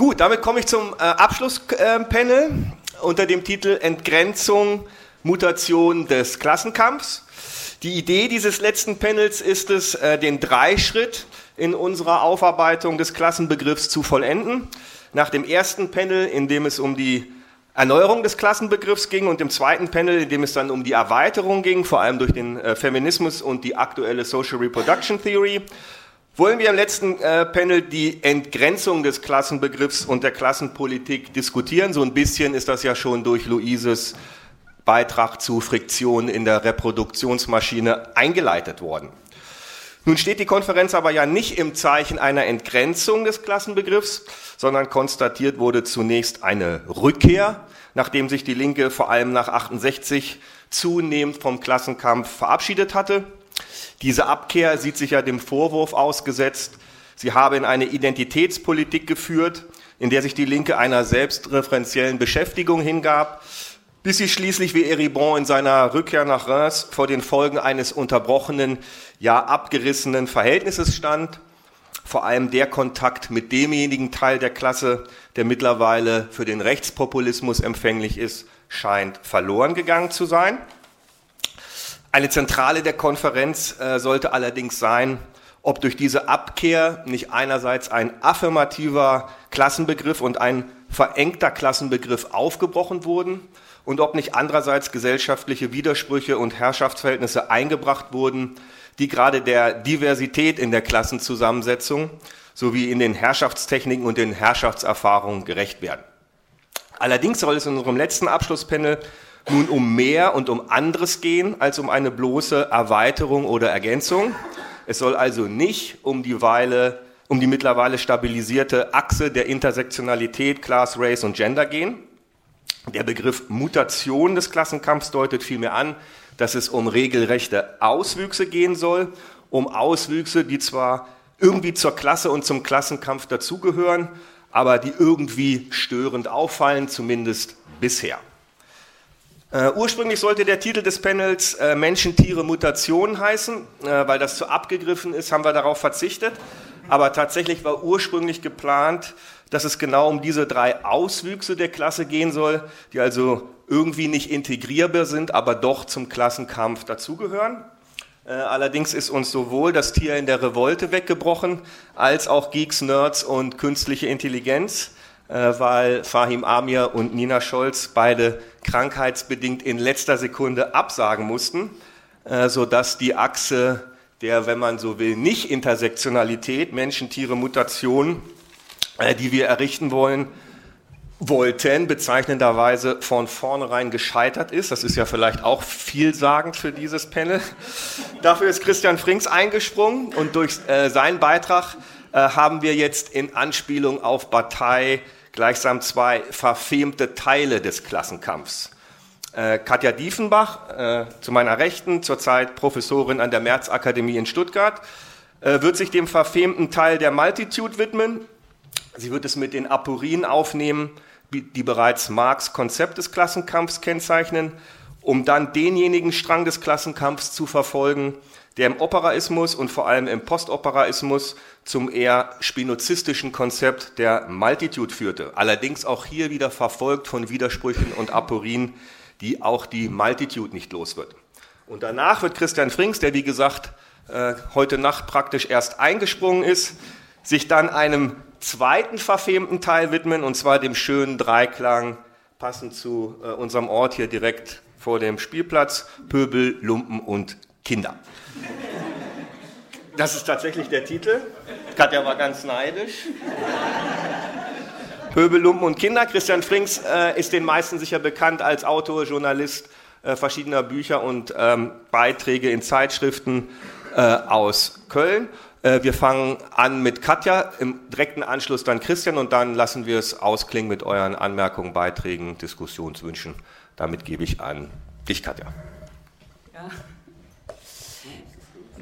Gut, damit komme ich zum äh, Abschlusspanel unter dem Titel Entgrenzung, Mutation des Klassenkampfs. Die Idee dieses letzten Panels ist es, äh, den Dreischritt in unserer Aufarbeitung des Klassenbegriffs zu vollenden. Nach dem ersten Panel, in dem es um die Erneuerung des Klassenbegriffs ging und im zweiten Panel, in dem es dann um die Erweiterung ging, vor allem durch den äh, Feminismus und die aktuelle Social Reproduction Theory, wollen wir im letzten äh, Panel die Entgrenzung des Klassenbegriffs und der Klassenpolitik diskutieren. So ein bisschen ist das ja schon durch Luises Beitrag zu Friktion in der Reproduktionsmaschine eingeleitet worden. Nun steht die Konferenz aber ja nicht im Zeichen einer Entgrenzung des Klassenbegriffs, sondern konstatiert wurde zunächst eine Rückkehr, nachdem sich die Linke vor allem nach 68 zunehmend vom Klassenkampf verabschiedet hatte. Diese Abkehr sieht sich ja dem Vorwurf ausgesetzt, sie habe in eine Identitätspolitik geführt, in der sich die Linke einer selbstreferenziellen Beschäftigung hingab, bis sie schließlich wie Eribon in seiner Rückkehr nach Reims vor den Folgen eines unterbrochenen, ja abgerissenen Verhältnisses stand. Vor allem der Kontakt mit demjenigen Teil der Klasse, der mittlerweile für den Rechtspopulismus empfänglich ist, scheint verloren gegangen zu sein. Eine Zentrale der Konferenz äh, sollte allerdings sein, ob durch diese Abkehr nicht einerseits ein affirmativer Klassenbegriff und ein verengter Klassenbegriff aufgebrochen wurden und ob nicht andererseits gesellschaftliche Widersprüche und Herrschaftsverhältnisse eingebracht wurden, die gerade der Diversität in der Klassenzusammensetzung sowie in den Herrschaftstechniken und den Herrschaftserfahrungen gerecht werden. Allerdings soll es in unserem letzten Abschlusspanel nun um mehr und um anderes gehen als um eine bloße Erweiterung oder Ergänzung. Es soll also nicht um die Weile um die mittlerweile stabilisierte Achse der Intersektionalität, Class, Race und Gender gehen, der Begriff Mutation des Klassenkampfs deutet vielmehr an, dass es um regelrechte Auswüchse gehen soll, um Auswüchse, die zwar irgendwie zur Klasse und zum Klassenkampf dazugehören, aber die irgendwie störend auffallen, zumindest bisher. Uh, ursprünglich sollte der Titel des Panels uh, Menschen, Tiere, Mutation heißen, uh, weil das zu abgegriffen ist, haben wir darauf verzichtet. Aber tatsächlich war ursprünglich geplant, dass es genau um diese drei Auswüchse der Klasse gehen soll, die also irgendwie nicht integrierbar sind, aber doch zum Klassenkampf dazugehören. Äh, allerdings ist uns sowohl das Tier in der Revolte weggebrochen, als auch Geeks, Nerds und künstliche Intelligenz, äh, weil Fahim Amir und Nina Scholz beide krankheitsbedingt in letzter Sekunde absagen mussten, äh, sodass die Achse der, wenn man so will, Nicht-Intersektionalität, Menschen, Tiere, Mutation, äh, die wir errichten wollen, wollten, bezeichnenderweise von vornherein gescheitert ist. Das ist ja vielleicht auch vielsagend für dieses Panel. Dafür ist Christian Frings eingesprungen und durch äh, seinen Beitrag äh, haben wir jetzt in Anspielung auf Partei gleichsam zwei verfemte Teile des Klassenkampfs. Äh, Katja Diefenbach, äh, zu meiner Rechten, zurzeit Professorin an der Märzakademie in Stuttgart, äh, wird sich dem verfemten Teil der Multitude widmen. Sie wird es mit den Aporien aufnehmen, die bereits Marx Konzept des Klassenkampfs kennzeichnen, um dann denjenigen Strang des Klassenkampfs zu verfolgen, der im Operaismus und vor allem im Postoperaismus zum eher spinozistischen Konzept der Multitude führte. Allerdings auch hier wieder verfolgt von Widersprüchen und Aporien, die auch die Multitude nicht los wird. Und danach wird Christian Frings, der wie gesagt äh, heute Nacht praktisch erst eingesprungen ist, sich dann einem zweiten verfemten Teil widmen, und zwar dem schönen Dreiklang, passend zu äh, unserem Ort hier direkt vor dem Spielplatz, Pöbel, Lumpen und Kinder. Das ist tatsächlich der Titel. Katja war ganz neidisch. Pöbel, Lumpen und Kinder. Christian Frings äh, ist den meisten sicher bekannt als Autor, Journalist äh, verschiedener Bücher und ähm, Beiträge in Zeitschriften äh, aus Köln. Äh, wir fangen an mit Katja, im direkten Anschluss dann Christian und dann lassen wir es ausklingen mit euren Anmerkungen, Beiträgen, Diskussionswünschen. Damit gebe ich an dich, Katja. Ja.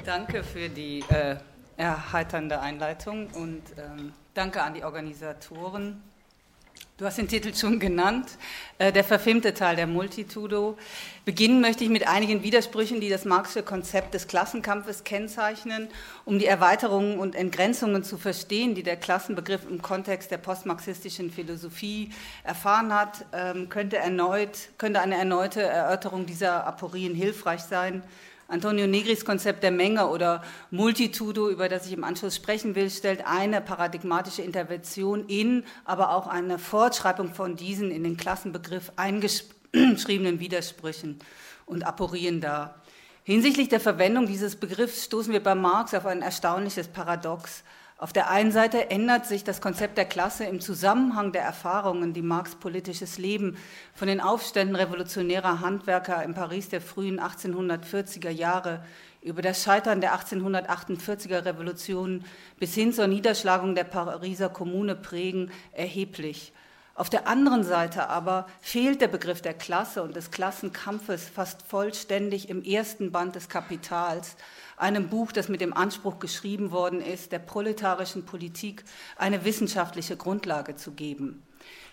Danke für die äh, erheiternde Einleitung und ähm, danke an die Organisatoren Du hast den Titel schon genannt, äh, der verfilmte Teil der Multitudo. Beginnen möchte ich mit einigen Widersprüchen, die das Marxische Konzept des Klassenkampfes kennzeichnen. Um die Erweiterungen und Entgrenzungen zu verstehen, die der Klassenbegriff im Kontext der postmarxistischen Philosophie erfahren hat, ähm, könnte, erneut, könnte eine erneute Erörterung dieser Aporien hilfreich sein. Antonio Negris Konzept der Menge oder Multitudo, über das ich im Anschluss sprechen will, stellt eine paradigmatische Intervention in, aber auch eine Fortschreibung von diesen in den Klassenbegriff eingeschriebenen Widersprüchen und Aporien dar. Hinsichtlich der Verwendung dieses Begriffs stoßen wir bei Marx auf ein erstaunliches Paradox. Auf der einen Seite ändert sich das Konzept der Klasse im Zusammenhang der Erfahrungen, die Marx politisches Leben von den Aufständen revolutionärer Handwerker im Paris der frühen 1840er Jahre über das Scheitern der 1848er Revolution bis hin zur Niederschlagung der Pariser Kommune prägen, erheblich. Auf der anderen Seite aber fehlt der Begriff der Klasse und des Klassenkampfes fast vollständig im ersten Band des Kapitals, einem Buch, das mit dem Anspruch geschrieben worden ist, der proletarischen Politik eine wissenschaftliche Grundlage zu geben.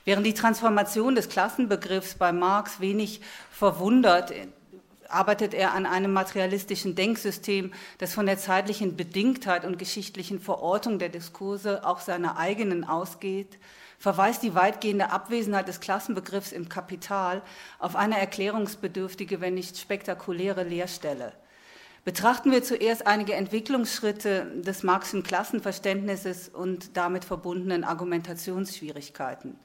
Während die Transformation des Klassenbegriffs bei Marx wenig verwundert, arbeitet er an einem materialistischen Denksystem, das von der zeitlichen Bedingtheit und geschichtlichen Verortung der Diskurse auch seiner eigenen ausgeht, verweist die weitgehende Abwesenheit des Klassenbegriffs im Kapital auf eine erklärungsbedürftige, wenn nicht spektakuläre Leerstelle. Betrachten wir zuerst einige Entwicklungsschritte des Marxischen Klassenverständnisses und damit verbundenen Argumentationsschwierigkeiten.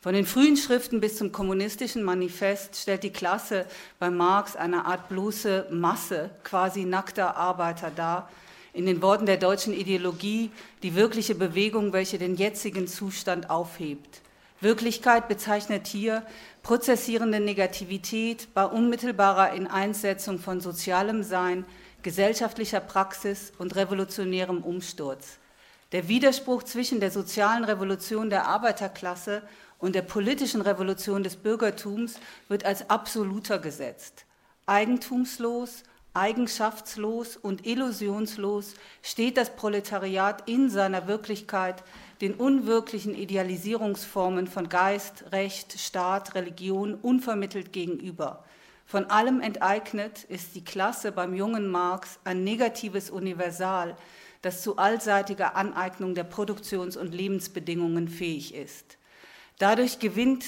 Von den frühen Schriften bis zum kommunistischen Manifest stellt die Klasse bei Marx eine Art bloße Masse quasi nackter Arbeiter dar, in den Worten der deutschen Ideologie die wirkliche Bewegung, welche den jetzigen Zustand aufhebt. Wirklichkeit bezeichnet hier prozessierende Negativität bei unmittelbarer Ineinsetzung von sozialem Sein, gesellschaftlicher Praxis und revolutionärem Umsturz. Der Widerspruch zwischen der sozialen Revolution der Arbeiterklasse und der politischen Revolution des Bürgertums wird als absoluter gesetzt. Eigentumslos, eigenschaftslos und illusionslos steht das Proletariat in seiner Wirklichkeit den unwirklichen Idealisierungsformen von Geist, Recht, Staat, Religion unvermittelt gegenüber. Von allem enteignet ist die Klasse beim jungen Marx ein negatives Universal, das zu allseitiger Aneignung der Produktions- und Lebensbedingungen fähig ist. Dadurch gewinnt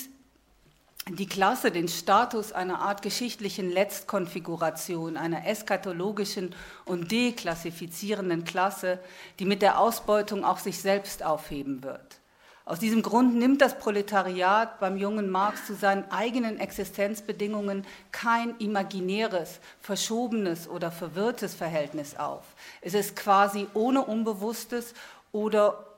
die Klasse den Status einer Art geschichtlichen Letztkonfiguration, einer eskatologischen und deklassifizierenden Klasse, die mit der Ausbeutung auch sich selbst aufheben wird. Aus diesem Grund nimmt das Proletariat beim jungen Marx zu seinen eigenen Existenzbedingungen kein imaginäres, verschobenes oder verwirrtes Verhältnis auf. Es ist quasi ohne Unbewusstes oder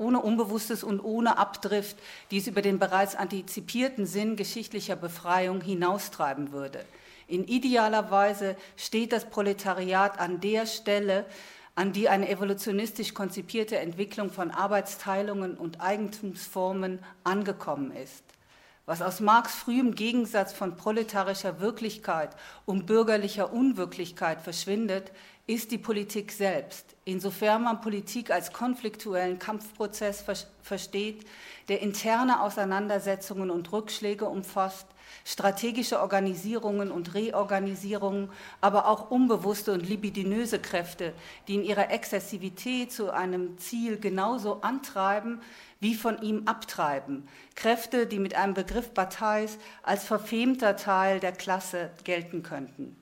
ohne Unbewusstes und ohne Abdrift, die es über den bereits antizipierten Sinn geschichtlicher Befreiung hinaustreiben würde. In idealer Weise steht das Proletariat an der Stelle, an die eine evolutionistisch konzipierte Entwicklung von Arbeitsteilungen und Eigentumsformen angekommen ist. Was aus Marx frühem Gegensatz von proletarischer Wirklichkeit und bürgerlicher Unwirklichkeit verschwindet, ist die Politik selbst. Insofern man Politik als konfliktuellen Kampfprozess versteht, der interne Auseinandersetzungen und Rückschläge umfasst, strategische Organisierungen und Reorganisierungen, aber auch unbewusste und libidinöse Kräfte, die in ihrer Exzessivität zu einem Ziel genauso antreiben wie von ihm abtreiben. Kräfte, die mit einem Begriff Bataille als verfemter Teil der Klasse gelten könnten.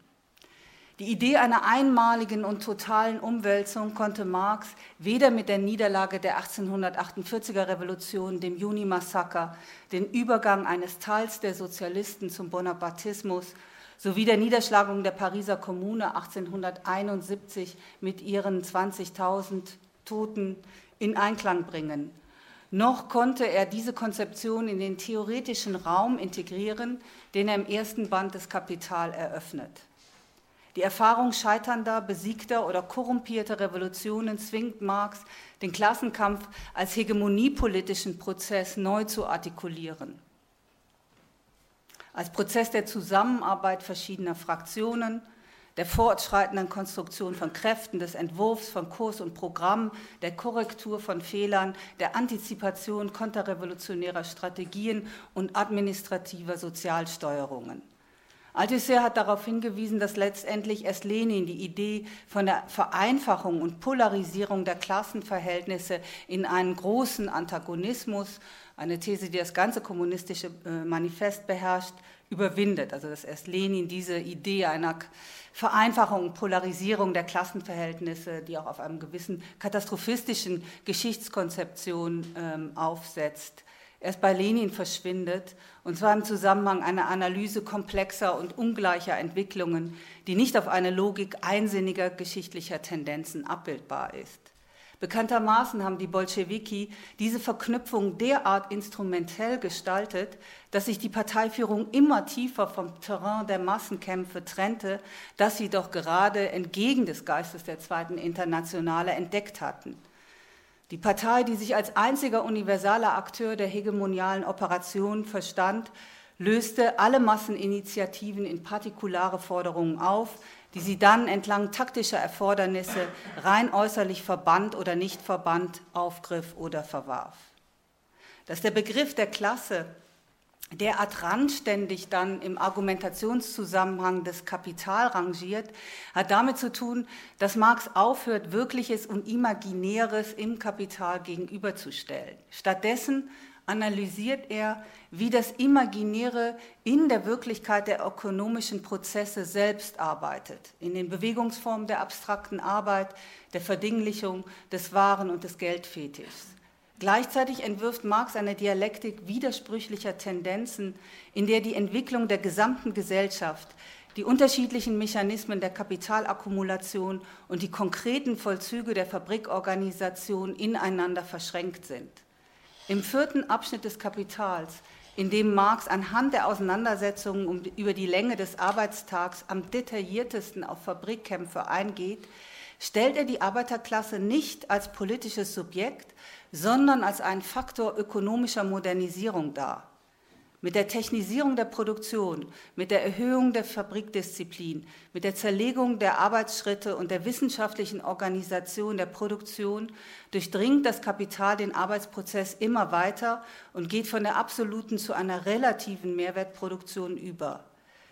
Die Idee einer einmaligen und totalen Umwälzung konnte Marx weder mit der Niederlage der 1848er Revolution, dem Juni-Massaker, den Übergang eines Teils der Sozialisten zum Bonapartismus sowie der Niederschlagung der Pariser Kommune 1871 mit ihren 20.000 Toten in Einklang bringen. Noch konnte er diese Konzeption in den theoretischen Raum integrieren, den er im ersten Band des Kapital eröffnet. Die Erfahrung scheiternder, besiegter oder korrumpierter Revolutionen zwingt Marx, den Klassenkampf als hegemoniepolitischen Prozess neu zu artikulieren. Als Prozess der Zusammenarbeit verschiedener Fraktionen, der fortschreitenden Konstruktion von Kräften, des Entwurfs von Kurs und Programm, der Korrektur von Fehlern, der Antizipation konterrevolutionärer Strategien und administrativer Sozialsteuerungen. Althusser hat darauf hingewiesen, dass letztendlich erst Lenin die Idee von der Vereinfachung und Polarisierung der Klassenverhältnisse in einen großen Antagonismus, eine These, die das ganze kommunistische äh, Manifest beherrscht, überwindet. Also dass erst Lenin diese Idee einer Vereinfachung und Polarisierung der Klassenverhältnisse, die auch auf einem gewissen katastrophistischen Geschichtskonzeption ähm, aufsetzt, erst bei Lenin verschwindet, und zwar im Zusammenhang einer Analyse komplexer und ungleicher Entwicklungen, die nicht auf eine Logik einsinniger geschichtlicher Tendenzen abbildbar ist. Bekanntermaßen haben die Bolschewiki diese Verknüpfung derart instrumentell gestaltet, dass sich die Parteiführung immer tiefer vom Terrain der Massenkämpfe trennte, das sie doch gerade entgegen des Geistes der Zweiten Internationale entdeckt hatten. Die Partei, die sich als einziger universaler Akteur der hegemonialen Operation verstand, löste alle Masseninitiativen in partikulare Forderungen auf, die sie dann entlang taktischer Erfordernisse rein äußerlich verbannt oder nicht verbannt aufgriff oder verwarf. Dass der Begriff der Klasse derart randständig dann im Argumentationszusammenhang des Kapital rangiert, hat damit zu tun, dass Marx aufhört, Wirkliches und Imaginäres im Kapital gegenüberzustellen. Stattdessen analysiert er, wie das Imaginäre in der Wirklichkeit der ökonomischen Prozesse selbst arbeitet, in den Bewegungsformen der abstrakten Arbeit, der Verdinglichung des Waren und des Geldfetischs. Gleichzeitig entwirft Marx eine Dialektik widersprüchlicher Tendenzen, in der die Entwicklung der gesamten Gesellschaft, die unterschiedlichen Mechanismen der Kapitalakkumulation und die konkreten Vollzüge der Fabrikorganisation ineinander verschränkt sind. Im vierten Abschnitt des Kapitals, in dem Marx anhand der Auseinandersetzungen über die Länge des Arbeitstags am detailliertesten auf Fabrikkämpfe eingeht, stellt er die Arbeiterklasse nicht als politisches Subjekt, sondern als einen Faktor ökonomischer Modernisierung dar. Mit der Technisierung der Produktion, mit der Erhöhung der Fabrikdisziplin, mit der Zerlegung der Arbeitsschritte und der wissenschaftlichen Organisation der Produktion durchdringt das Kapital den Arbeitsprozess immer weiter und geht von der absoluten zu einer relativen Mehrwertproduktion über.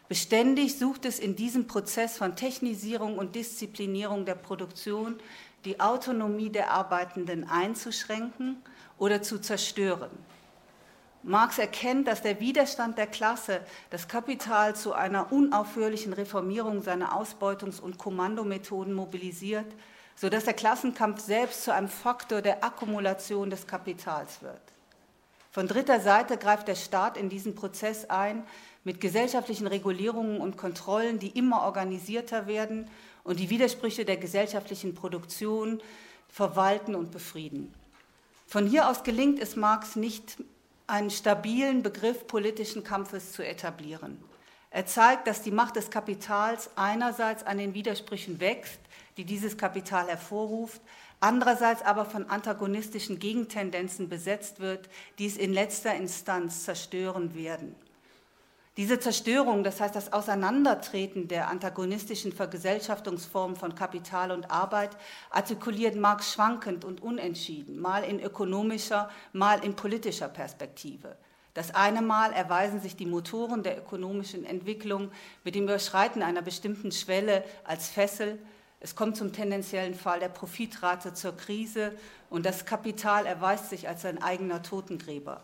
Beständig sucht es in diesem Prozess von Technisierung und Disziplinierung der Produktion die Autonomie der Arbeitenden einzuschränken oder zu zerstören. Marx erkennt, dass der Widerstand der Klasse das Kapital zu einer unaufhörlichen Reformierung seiner Ausbeutungs- und Kommandomethoden mobilisiert, sodass der Klassenkampf selbst zu einem Faktor der Akkumulation des Kapitals wird. Von dritter Seite greift der Staat in diesen Prozess ein mit gesellschaftlichen Regulierungen und Kontrollen, die immer organisierter werden und die Widersprüche der gesellschaftlichen Produktion verwalten und befrieden. Von hier aus gelingt es Marx nicht, einen stabilen Begriff politischen Kampfes zu etablieren. Er zeigt, dass die Macht des Kapitals einerseits an den Widersprüchen wächst, die dieses Kapital hervorruft, andererseits aber von antagonistischen Gegentendenzen besetzt wird, die es in letzter Instanz zerstören werden. Diese Zerstörung, das heißt das Auseinandertreten der antagonistischen Vergesellschaftungsformen von Kapital und Arbeit, artikuliert Marx schwankend und unentschieden, mal in ökonomischer, mal in politischer Perspektive. Das eine Mal erweisen sich die Motoren der ökonomischen Entwicklung mit dem Überschreiten einer bestimmten Schwelle als Fessel. Es kommt zum tendenziellen Fall der Profitrate zur Krise und das Kapital erweist sich als ein eigener Totengräber.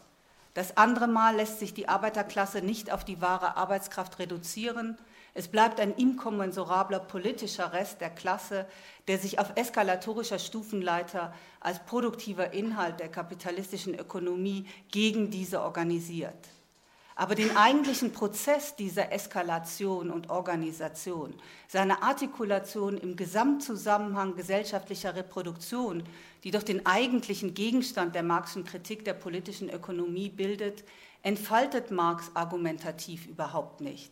Das andere Mal lässt sich die Arbeiterklasse nicht auf die wahre Arbeitskraft reduzieren. Es bleibt ein inkommensurabler politischer Rest der Klasse, der sich auf eskalatorischer Stufenleiter als produktiver Inhalt der kapitalistischen Ökonomie gegen diese organisiert. Aber den eigentlichen Prozess dieser Eskalation und Organisation, seine Artikulation im Gesamtzusammenhang gesellschaftlicher Reproduktion, die doch den eigentlichen Gegenstand der Marxischen Kritik der politischen Ökonomie bildet, entfaltet Marx argumentativ überhaupt nicht.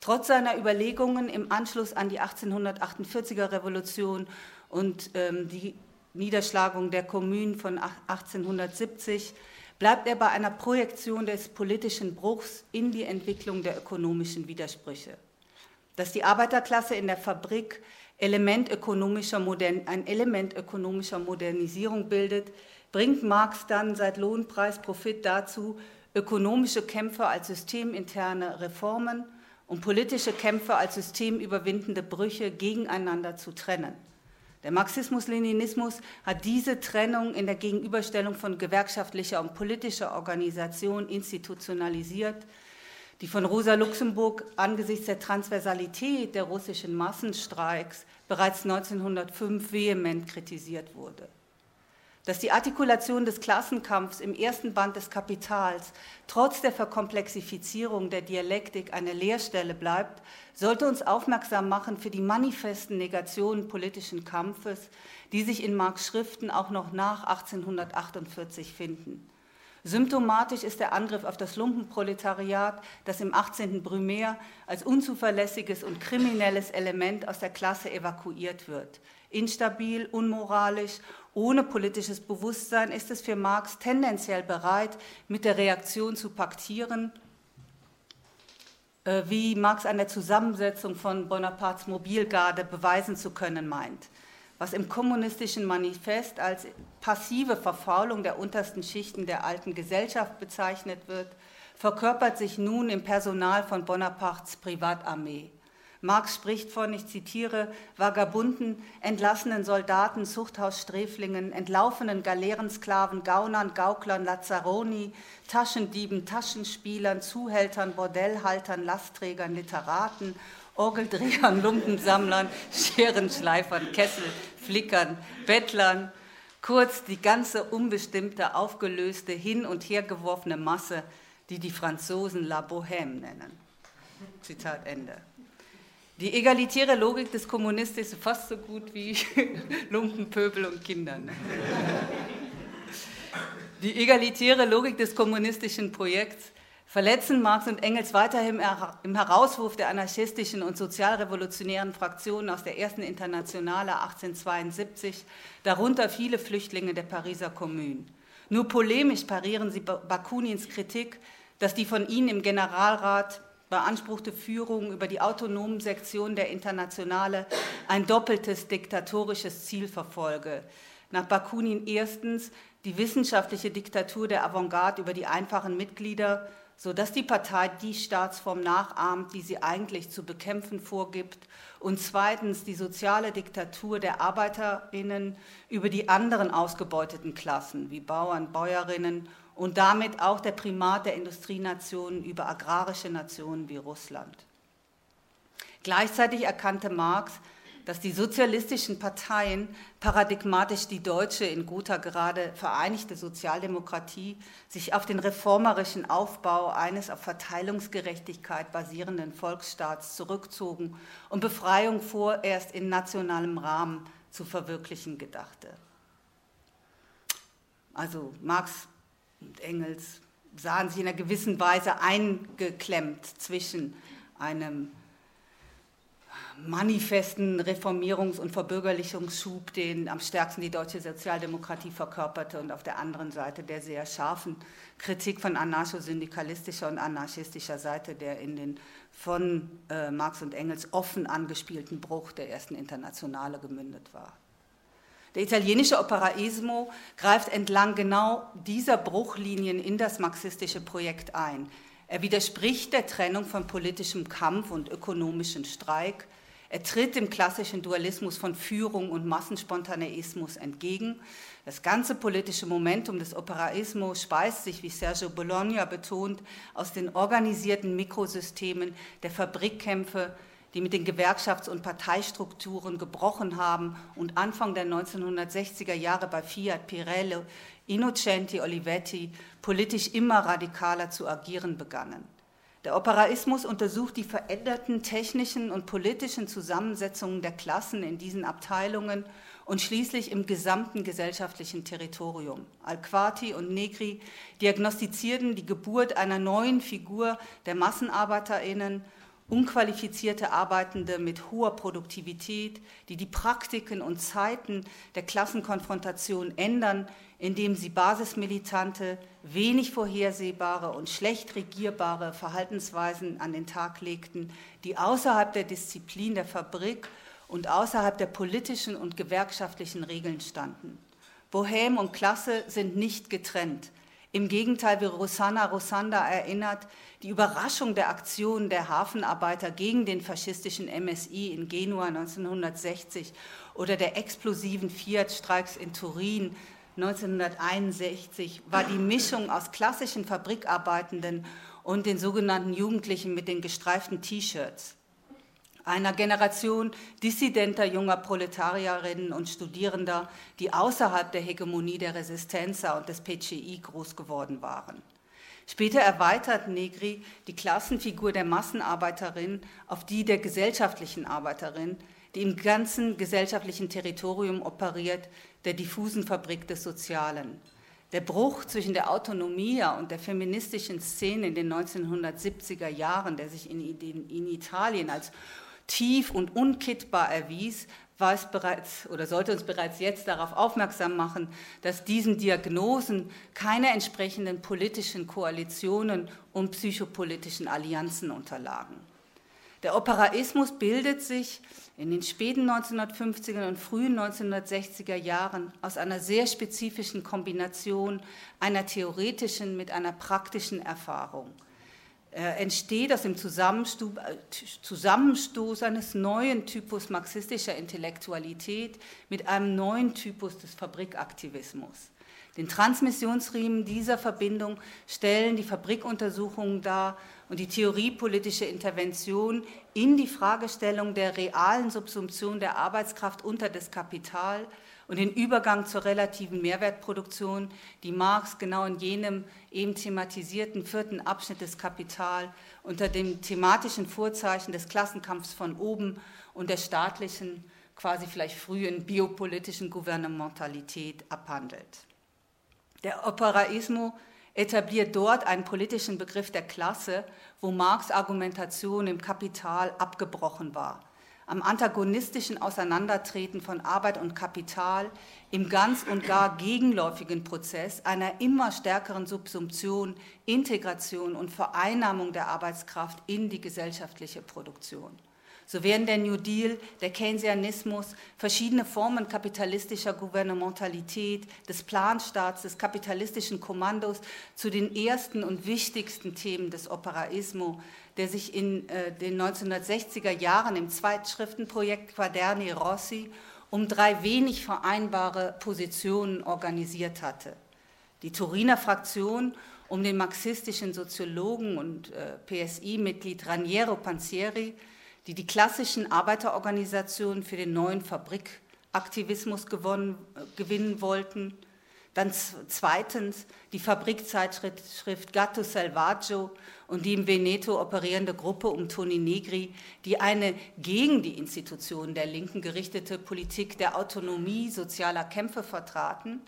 Trotz seiner Überlegungen im Anschluss an die 1848er Revolution und ähm, die Niederschlagung der Kommunen von 1870 bleibt er bei einer Projektion des politischen Bruchs in die Entwicklung der ökonomischen Widersprüche. dass die Arbeiterklasse in der Fabrik Element ein Element ökonomischer Modernisierung bildet, bringt Marx dann seit Lohnpreis Profit dazu, ökonomische Kämpfe als systeminterne Reformen und politische Kämpfe als systemüberwindende Brüche gegeneinander zu trennen. Der Marxismus-Leninismus hat diese Trennung in der Gegenüberstellung von gewerkschaftlicher und politischer Organisation institutionalisiert, die von Rosa Luxemburg angesichts der Transversalität der russischen Massenstreiks bereits 1905 vehement kritisiert wurde. Dass die Artikulation des Klassenkampfs im ersten Band des Kapitals trotz der Verkomplexifizierung der Dialektik eine Leerstelle bleibt, sollte uns aufmerksam machen für die manifesten Negationen politischen Kampfes, die sich in Marx Schriften auch noch nach 1848 finden. Symptomatisch ist der Angriff auf das Lumpenproletariat, das im 18. Brumaire als unzuverlässiges und kriminelles Element aus der Klasse evakuiert wird. Instabil, unmoralisch, ohne politisches Bewusstsein ist es für Marx tendenziell bereit, mit der Reaktion zu paktieren, äh, wie Marx an der Zusammensetzung von Bonapartes Mobilgarde beweisen zu können meint was im kommunistischen Manifest als passive Verfaulung der untersten Schichten der alten Gesellschaft bezeichnet wird, verkörpert sich nun im Personal von Bonapartes Privatarmee. Marx spricht von, ich zitiere, Vagabunden, entlassenen Soldaten, Zuchthaussträflingen, entlaufenen Galeerensklaven, Gaunern, Gauklern, Lazzaroni, Taschendieben, Taschenspielern, Zuhältern, Bordellhaltern, Lastträgern, Literaten, Orgeldrehern, Lumpensammlern, Scherenschleifern, Kessel, Flickern, Bettlern, kurz die ganze unbestimmte, aufgelöste, hin und her geworfene Masse, die die Franzosen La Bohème nennen. Zitat Ende. Die egalitäre Logik des Kommunisten ist fast so gut wie Lumpenpöbel und Kindern. Die egalitäre Logik des kommunistischen Projekts verletzen Marx und Engels weiterhin im Herauswurf der anarchistischen und sozialrevolutionären Fraktionen aus der ersten Internationale 1872, darunter viele Flüchtlinge der Pariser Kommune. Nur polemisch parieren sie Bakunins Kritik, dass die von ihnen im Generalrat beanspruchte Führung über die autonomen Sektionen der Internationale ein doppeltes diktatorisches Ziel verfolge. Nach Bakunin erstens die wissenschaftliche Diktatur der Avantgarde über die einfachen Mitglieder sodass die Partei die Staatsform nachahmt, die sie eigentlich zu bekämpfen vorgibt, und zweitens die soziale Diktatur der Arbeiterinnen über die anderen ausgebeuteten Klassen wie Bauern, Bäuerinnen und damit auch der Primat der Industrienationen über agrarische Nationen wie Russland. Gleichzeitig erkannte Marx, dass die sozialistischen Parteien paradigmatisch die deutsche, in Gotha gerade vereinigte Sozialdemokratie, sich auf den reformerischen Aufbau eines auf Verteilungsgerechtigkeit basierenden Volksstaats zurückzogen und Befreiung vorerst in nationalem Rahmen zu verwirklichen gedachte. Also Marx und Engels sahen sich in einer gewissen Weise eingeklemmt zwischen einem manifesten Reformierungs- und Verbürgerlichungsschub, den am stärksten die deutsche Sozialdemokratie verkörperte und auf der anderen Seite der sehr scharfen Kritik von anarcho-syndikalistischer und anarchistischer Seite, der in den von äh, Marx und Engels offen angespielten Bruch der ersten Internationale gemündet war. Der italienische Operaismo greift entlang genau dieser Bruchlinien in das marxistische Projekt ein. Er widerspricht der Trennung von politischem Kampf und ökonomischem Streik, er tritt dem klassischen Dualismus von Führung und Massenspontaneismus entgegen. Das ganze politische Momentum des Operaismus speist sich, wie Sergio Bologna betont, aus den organisierten Mikrosystemen der Fabrikkämpfe, die mit den Gewerkschafts- und Parteistrukturen gebrochen haben und Anfang der 1960er Jahre bei Fiat, Pirelli, Innocenti, Olivetti politisch immer radikaler zu agieren begannen. Der Operaismus untersucht die veränderten technischen und politischen Zusammensetzungen der Klassen in diesen Abteilungen und schließlich im gesamten gesellschaftlichen Territorium. Alquati und Negri diagnostizierten die Geburt einer neuen Figur der Massenarbeiterinnen, unqualifizierte Arbeitende mit hoher Produktivität, die die Praktiken und Zeiten der Klassenkonfrontation ändern, indem sie basismilitante, wenig vorhersehbare und schlecht regierbare Verhaltensweisen an den Tag legten, die außerhalb der Disziplin der Fabrik und außerhalb der politischen und gewerkschaftlichen Regeln standen. Bohem und Klasse sind nicht getrennt. Im Gegenteil, wie Rosanna Rosanda erinnert, die Überraschung der Aktion der Hafenarbeiter gegen den faschistischen MSI in Genua 1960 oder der explosiven Fiat-Streiks in Turin 1961 war die Mischung aus klassischen Fabrikarbeitenden und den sogenannten Jugendlichen mit den gestreiften T-Shirts. Einer Generation dissidenter junger Proletarierinnen und Studierender, die außerhalb der Hegemonie der Resistenza und des PCI groß geworden waren. Später erweitert Negri die Klassenfigur der Massenarbeiterin auf die der gesellschaftlichen Arbeiterin, die im ganzen gesellschaftlichen Territorium operiert, der diffusen Fabrik des Sozialen. Der Bruch zwischen der Autonomie und der feministischen Szene in den 1970er Jahren, der sich in Italien als tief und unkittbar erwies, war es bereits oder sollte uns bereits jetzt darauf aufmerksam machen, dass diesen Diagnosen keine entsprechenden politischen Koalitionen und psychopolitischen Allianzen unterlagen. Der Operaismus bildet sich in den späten 1950er und frühen 1960er Jahren aus einer sehr spezifischen Kombination einer theoretischen mit einer praktischen Erfahrung. Er entsteht aus dem Zusammenstoß eines neuen Typus marxistischer Intellektualität mit einem neuen Typus des Fabrikaktivismus. Den Transmissionsriemen dieser Verbindung stellen die Fabrikuntersuchungen dar und die theoriepolitische Intervention in die Fragestellung der realen Subsumption der Arbeitskraft unter das Kapital und den Übergang zur relativen Mehrwertproduktion, die Marx genau in jenem eben thematisierten vierten Abschnitt des Kapital unter dem thematischen Vorzeichen des Klassenkampfs von oben und der staatlichen, quasi vielleicht frühen biopolitischen Gouvernementalität abhandelt. Der Operaismo etabliert dort einen politischen Begriff der Klasse, wo Marx Argumentation im Kapital abgebrochen war. Am antagonistischen Auseinandertreten von Arbeit und Kapital im ganz und gar gegenläufigen Prozess einer immer stärkeren Subsumption, Integration und Vereinnahmung der Arbeitskraft in die gesellschaftliche Produktion. So werden der New Deal, der Keynesianismus, verschiedene Formen kapitalistischer Gouvernementalität, des Planstaats, des kapitalistischen Kommandos zu den ersten und wichtigsten Themen des Operaismo, der sich in äh, den 1960er Jahren im Zweitschriftenprojekt Quaderni Rossi um drei wenig vereinbare Positionen organisiert hatte. Die Turiner Fraktion um den marxistischen Soziologen und äh, PSI-Mitglied Raniero Panzieri, die die klassischen Arbeiterorganisationen für den neuen Fabrikaktivismus gewonnen, gewinnen wollten. Dann zweitens die Fabrikzeitschrift Gatto Selvaggio und die im Veneto operierende Gruppe um Toni Negri, die eine gegen die Institutionen der Linken gerichtete Politik der Autonomie sozialer Kämpfe vertraten.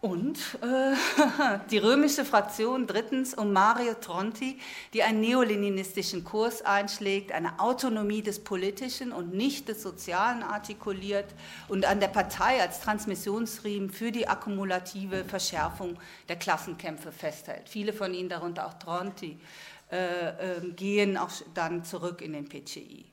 Und äh, die römische Fraktion drittens um Mario Tronti, die einen neoleninistischen Kurs einschlägt, eine Autonomie des Politischen und nicht des Sozialen artikuliert und an der Partei als Transmissionsriemen für die akkumulative Verschärfung der Klassenkämpfe festhält. Viele von ihnen, darunter auch Tronti, äh, äh, gehen auch dann zurück in den PCI.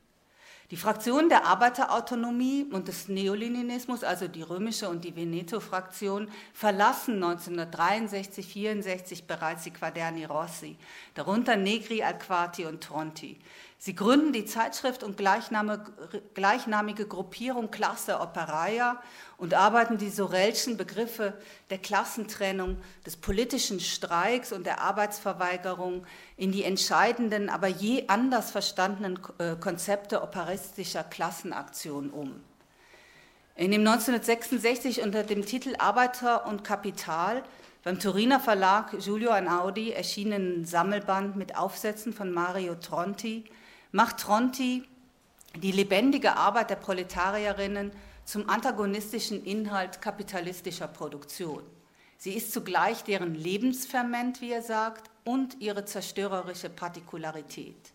Die Fraktionen der Arbeiterautonomie und des Neoleninismus, also die römische und die Veneto-Fraktion, verlassen 1963, 64 bereits die Quaderni Rossi, darunter Negri, Alquati und Tronti. Sie gründen die Zeitschrift und gleichnamige Gruppierung Klasse Operaia und arbeiten die Sorelschen Begriffe der Klassentrennung, des politischen Streiks und der Arbeitsverweigerung in die entscheidenden, aber je anders verstandenen äh, Konzepte operistischer Klassenaktion um. In dem 1966 unter dem Titel Arbeiter und Kapital beim Turiner Verlag Giulio Anaudi erschienenen Sammelband mit Aufsätzen von Mario Tronti macht Tronti die lebendige Arbeit der Proletarierinnen zum antagonistischen Inhalt kapitalistischer Produktion. Sie ist zugleich deren Lebensferment, wie er sagt, und ihre zerstörerische Partikularität.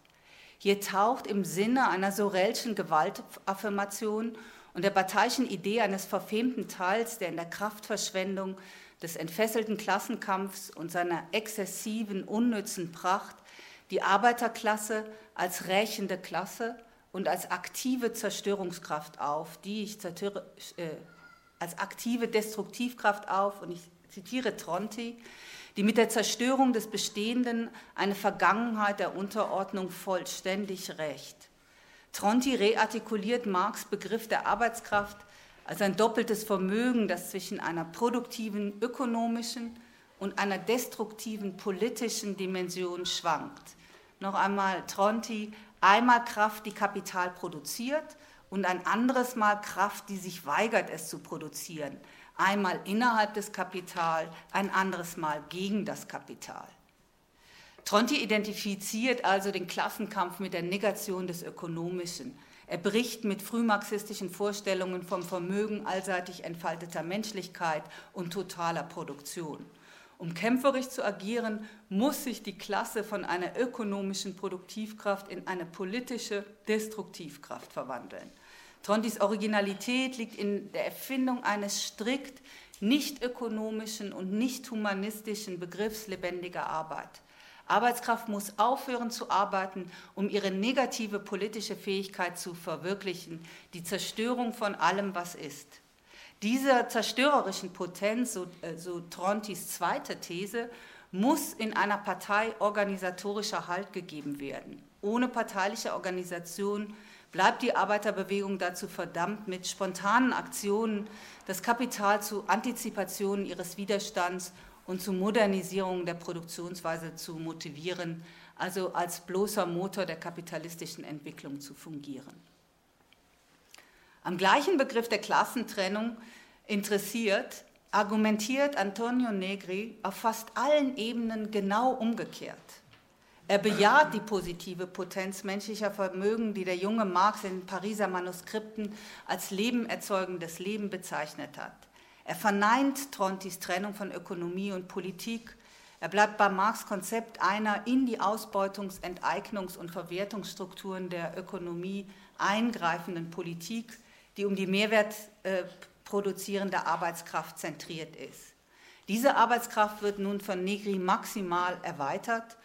Hier taucht im Sinne einer Sorelschen Gewaltaffirmation und der parteiischen Idee eines verfemten Teils, der in der Kraftverschwendung des entfesselten Klassenkampfs und seiner exzessiven, unnützen Pracht die Arbeiterklasse als rächende Klasse und als aktive Zerstörungskraft auf, die ich zertöre, äh, als aktive Destruktivkraft auf, und ich zitiere Tronti, die mit der Zerstörung des Bestehenden eine Vergangenheit der Unterordnung vollständig rächt. Tronti reartikuliert Marx Begriff der Arbeitskraft als ein doppeltes Vermögen, das zwischen einer produktiven ökonomischen und einer destruktiven politischen Dimension schwankt. Noch einmal Tronti, einmal Kraft, die Kapital produziert und ein anderes Mal Kraft, die sich weigert, es zu produzieren. Einmal innerhalb des Kapitals, ein anderes Mal gegen das Kapital. Tronti identifiziert also den Klassenkampf mit der Negation des Ökonomischen. Er bricht mit frühmarxistischen Vorstellungen vom Vermögen allseitig entfalteter Menschlichkeit und totaler Produktion. Um kämpferisch zu agieren, muss sich die Klasse von einer ökonomischen Produktivkraft in eine politische Destruktivkraft verwandeln. Trontis Originalität liegt in der Erfindung eines strikt nicht ökonomischen und nicht humanistischen Begriffs lebendiger Arbeit. Arbeitskraft muss aufhören zu arbeiten, um ihre negative politische Fähigkeit zu verwirklichen, die Zerstörung von allem, was ist. Dieser zerstörerischen Potenz, so, äh, so Trontis zweite These, muss in einer Partei organisatorischer Halt gegeben werden. Ohne parteiliche Organisation bleibt die Arbeiterbewegung dazu verdammt, mit spontanen Aktionen das Kapital zu Antizipationen ihres Widerstands und zur Modernisierung der Produktionsweise zu motivieren, also als bloßer Motor der kapitalistischen Entwicklung zu fungieren. Am gleichen Begriff der Klassentrennung interessiert, argumentiert Antonio Negri auf fast allen Ebenen genau umgekehrt. Er bejaht die positive Potenz menschlicher Vermögen, die der junge Marx in Pariser Manuskripten als lebenerzeugendes Leben bezeichnet hat. Er verneint Trontis Trennung von Ökonomie und Politik. Er bleibt beim Marx-Konzept einer in die Ausbeutungs-, Enteignungs- und Verwertungsstrukturen der Ökonomie eingreifenden Politik, die um die Mehrwert äh, Arbeitskraft zentriert ist. Diese Arbeitskraft wird nun von Negri maximal erweitert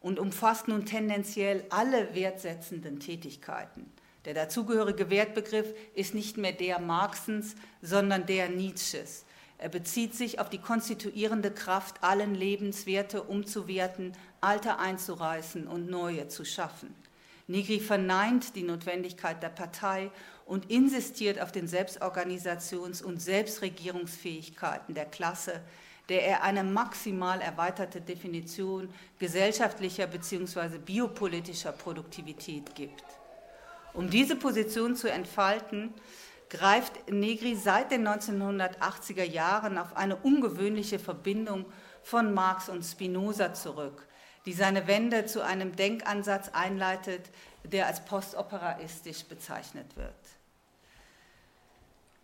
und umfasst nun tendenziell alle wertsetzenden Tätigkeiten. Der dazugehörige Wertbegriff ist nicht mehr der Marxens, sondern der Nietzsches. Er bezieht sich auf die konstituierende Kraft, allen Lebenswerte umzuwerten, alte einzureißen und neue zu schaffen. Negri verneint die Notwendigkeit der Partei und insistiert auf den Selbstorganisations- und Selbstregierungsfähigkeiten der Klasse, der er eine maximal erweiterte Definition gesellschaftlicher bzw. biopolitischer Produktivität gibt. Um diese Position zu entfalten, greift Negri seit den 1980er Jahren auf eine ungewöhnliche Verbindung von Marx und Spinoza zurück, die seine Wende zu einem Denkansatz einleitet, der als postoperaistisch bezeichnet wird.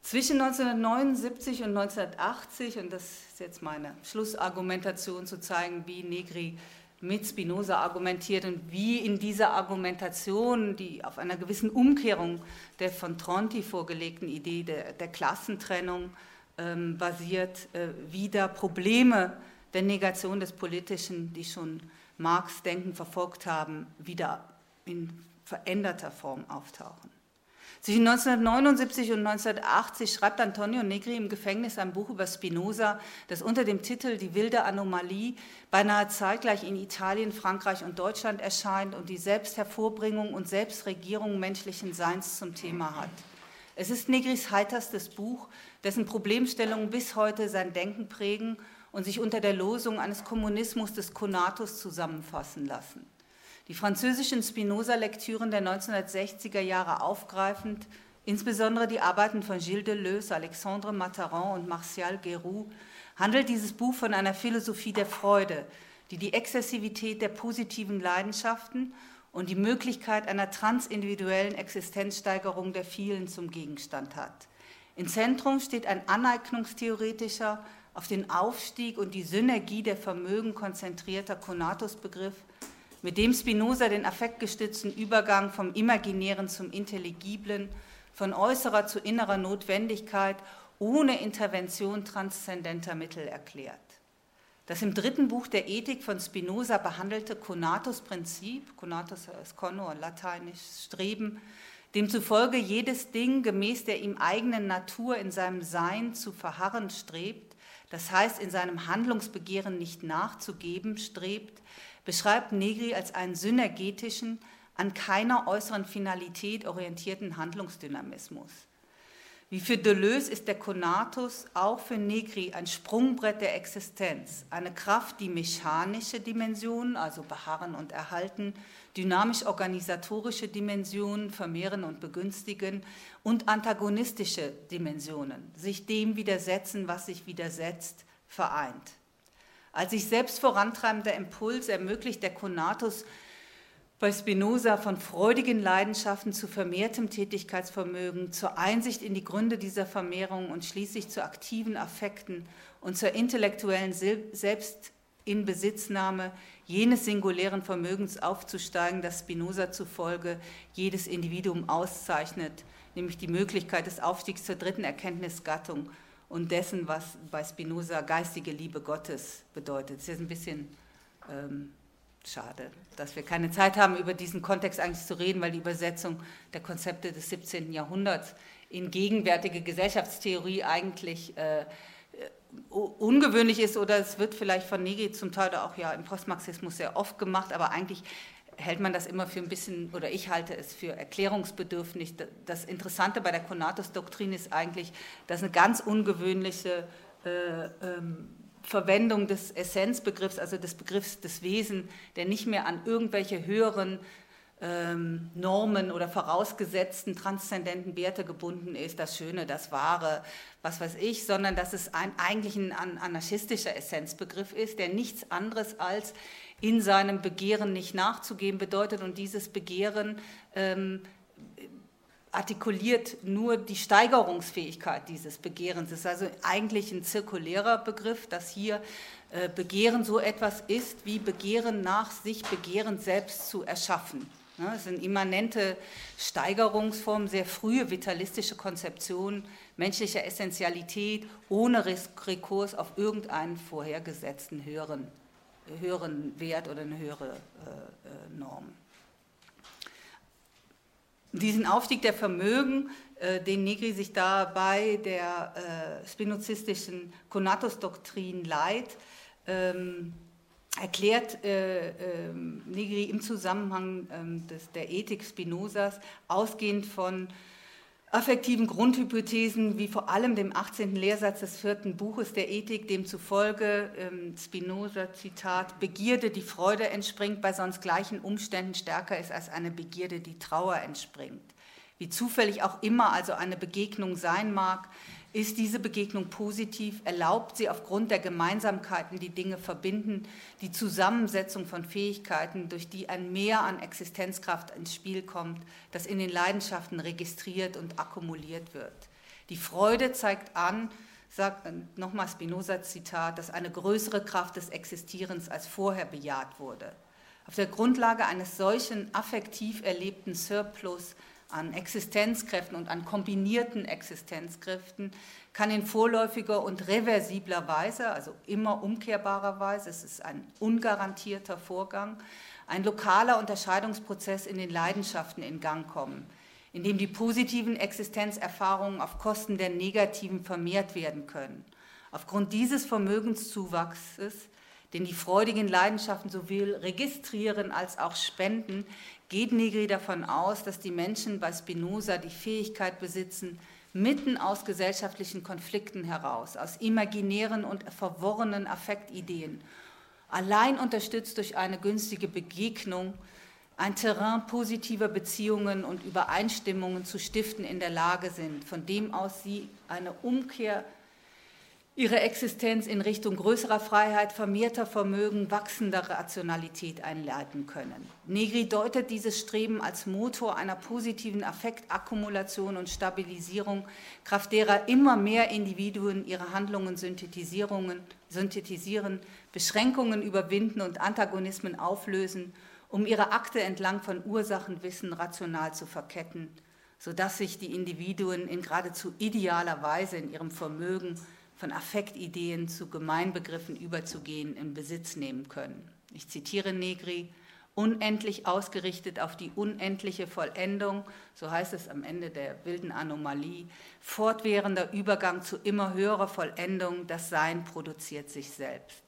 Zwischen 1979 und 1980, und das ist jetzt meine Schlussargumentation zu zeigen, wie Negri mit Spinoza argumentiert und wie in dieser Argumentation, die auf einer gewissen Umkehrung der von Tronti vorgelegten Idee der, der Klassentrennung ähm, basiert, äh, wieder Probleme der Negation des Politischen, die schon Marx Denken verfolgt haben, wieder in veränderter Form auftauchen. Zwischen 1979 und 1980 schreibt Antonio Negri im Gefängnis ein Buch über Spinoza, das unter dem Titel Die wilde Anomalie beinahe zeitgleich in Italien, Frankreich und Deutschland erscheint und die Selbsthervorbringung und Selbstregierung menschlichen Seins zum Thema hat. Es ist Negris heiterstes Buch, dessen Problemstellungen bis heute sein Denken prägen und sich unter der Losung eines Kommunismus des Konatus zusammenfassen lassen die französischen Spinoza-Lektüren der 1960er Jahre aufgreifend, insbesondere die Arbeiten von Gilles Deleuze, Alexandre Mataran und Martial Guéroux, handelt dieses Buch von einer Philosophie der Freude, die die Exzessivität der positiven Leidenschaften und die Möglichkeit einer transindividuellen Existenzsteigerung der vielen zum Gegenstand hat. Im Zentrum steht ein aneignungstheoretischer, auf den Aufstieg und die Synergie der Vermögen konzentrierter Konatusbegriff, mit dem Spinoza den affektgestützten Übergang vom Imaginären zum Intelligiblen, von äußerer zu innerer Notwendigkeit ohne Intervention transzendenter Mittel erklärt. Das im dritten Buch der Ethik von Spinoza behandelte Conatus-Prinzip, Conatus ist Conor, lateinisch Streben, demzufolge jedes Ding gemäß der ihm eigenen Natur in seinem Sein zu verharren strebt, das heißt in seinem Handlungsbegehren nicht nachzugeben strebt, beschreibt Negri als einen synergetischen, an keiner äußeren Finalität orientierten Handlungsdynamismus. Wie für Deleuze ist der Konatus auch für Negri ein Sprungbrett der Existenz, eine Kraft, die mechanische Dimensionen, also beharren und erhalten, dynamisch-organisatorische Dimensionen vermehren und begünstigen und antagonistische Dimensionen, sich dem widersetzen, was sich widersetzt, vereint. Als sich selbst vorantreibender Impuls ermöglicht der Konatus bei Spinoza von freudigen Leidenschaften zu vermehrtem Tätigkeitsvermögen, zur Einsicht in die Gründe dieser Vermehrung und schließlich zu aktiven Affekten und zur intellektuellen Selbstinbesitznahme jenes singulären Vermögens aufzusteigen, das Spinoza zufolge jedes Individuum auszeichnet, nämlich die Möglichkeit des Aufstiegs zur dritten Erkenntnisgattung und dessen, was bei Spinoza geistige Liebe Gottes bedeutet. Das ist ein bisschen ähm, schade, dass wir keine Zeit haben, über diesen Kontext eigentlich zu reden, weil die Übersetzung der Konzepte des 17. Jahrhunderts in gegenwärtige Gesellschaftstheorie eigentlich äh, ungewöhnlich ist oder es wird vielleicht von Negi zum Teil auch ja im Postmarxismus sehr oft gemacht, aber eigentlich hält man das immer für ein bisschen, oder ich halte es für erklärungsbedürftig. Das Interessante bei der Conatus-Doktrin ist eigentlich, dass eine ganz ungewöhnliche äh, ähm, Verwendung des Essenzbegriffs, also des Begriffs des Wesen, der nicht mehr an irgendwelche höheren ähm, Normen oder vorausgesetzten transzendenten Werte gebunden ist, das Schöne, das Wahre, was weiß ich, sondern dass es ein, eigentlich ein anarchistischer Essenzbegriff ist, der nichts anderes als in seinem Begehren nicht nachzugeben bedeutet und dieses Begehren ähm, artikuliert nur die Steigerungsfähigkeit dieses Begehrens. Es ist also eigentlich ein zirkulärer Begriff, dass hier äh, Begehren so etwas ist, wie Begehren nach sich, Begehren selbst zu erschaffen. Es sind immanente Steigerungsformen, sehr frühe vitalistische Konzeptionen menschlicher Essentialität ohne Rekurs auf irgendeinen vorhergesetzten höheren, höheren Wert oder eine höhere äh, äh Norm. Diesen Aufstieg der Vermögen, äh, den Negri sich da bei der äh, spinozistischen Conatus-Doktrin leiht, ähm, erklärt äh, äh, Negri im Zusammenhang ähm, des, der Ethik Spinozas, ausgehend von affektiven Grundhypothesen, wie vor allem dem 18. Lehrsatz des vierten Buches der Ethik, demzufolge ähm, Spinoza, Zitat, Begierde, die Freude entspringt, bei sonst gleichen Umständen stärker ist als eine Begierde, die Trauer entspringt. Wie zufällig auch immer also eine Begegnung sein mag, ist diese Begegnung positiv? Erlaubt sie aufgrund der Gemeinsamkeiten, die Dinge verbinden, die Zusammensetzung von Fähigkeiten, durch die ein Mehr an Existenzkraft ins Spiel kommt, das in den Leidenschaften registriert und akkumuliert wird? Die Freude zeigt an, sagt nochmal Spinoza Zitat, dass eine größere Kraft des Existierens als vorher bejaht wurde. Auf der Grundlage eines solchen affektiv erlebten Surplus an Existenzkräften und an kombinierten Existenzkräften kann in vorläufiger und reversibler Weise, also immer umkehrbarer Weise, es ist ein ungarantierter Vorgang, ein lokaler Unterscheidungsprozess in den Leidenschaften in Gang kommen, in dem die positiven Existenzerfahrungen auf Kosten der negativen vermehrt werden können. Aufgrund dieses Vermögenszuwachses, den die freudigen Leidenschaften sowohl registrieren als auch spenden, geht Negri davon aus, dass die Menschen bei Spinoza die Fähigkeit besitzen, mitten aus gesellschaftlichen Konflikten heraus, aus imaginären und verworrenen Affektideen, allein unterstützt durch eine günstige Begegnung, ein Terrain positiver Beziehungen und Übereinstimmungen zu stiften in der Lage sind, von dem aus sie eine Umkehr ihre Existenz in Richtung größerer Freiheit, vermehrter Vermögen, wachsender Rationalität einleiten können. Negri deutet dieses Streben als Motor einer positiven Affektakkumulation und Stabilisierung, kraft derer immer mehr Individuen ihre Handlungen synthetisieren, Beschränkungen überwinden und Antagonismen auflösen, um ihre Akte entlang von Ursachenwissen rational zu verketten sodass sich die Individuen in geradezu idealer Weise in ihrem Vermögen von Affektideen zu Gemeinbegriffen überzugehen in Besitz nehmen können. Ich zitiere Negri, unendlich ausgerichtet auf die unendliche Vollendung, so heißt es am Ende der wilden Anomalie, fortwährender Übergang zu immer höherer Vollendung, das Sein produziert sich selbst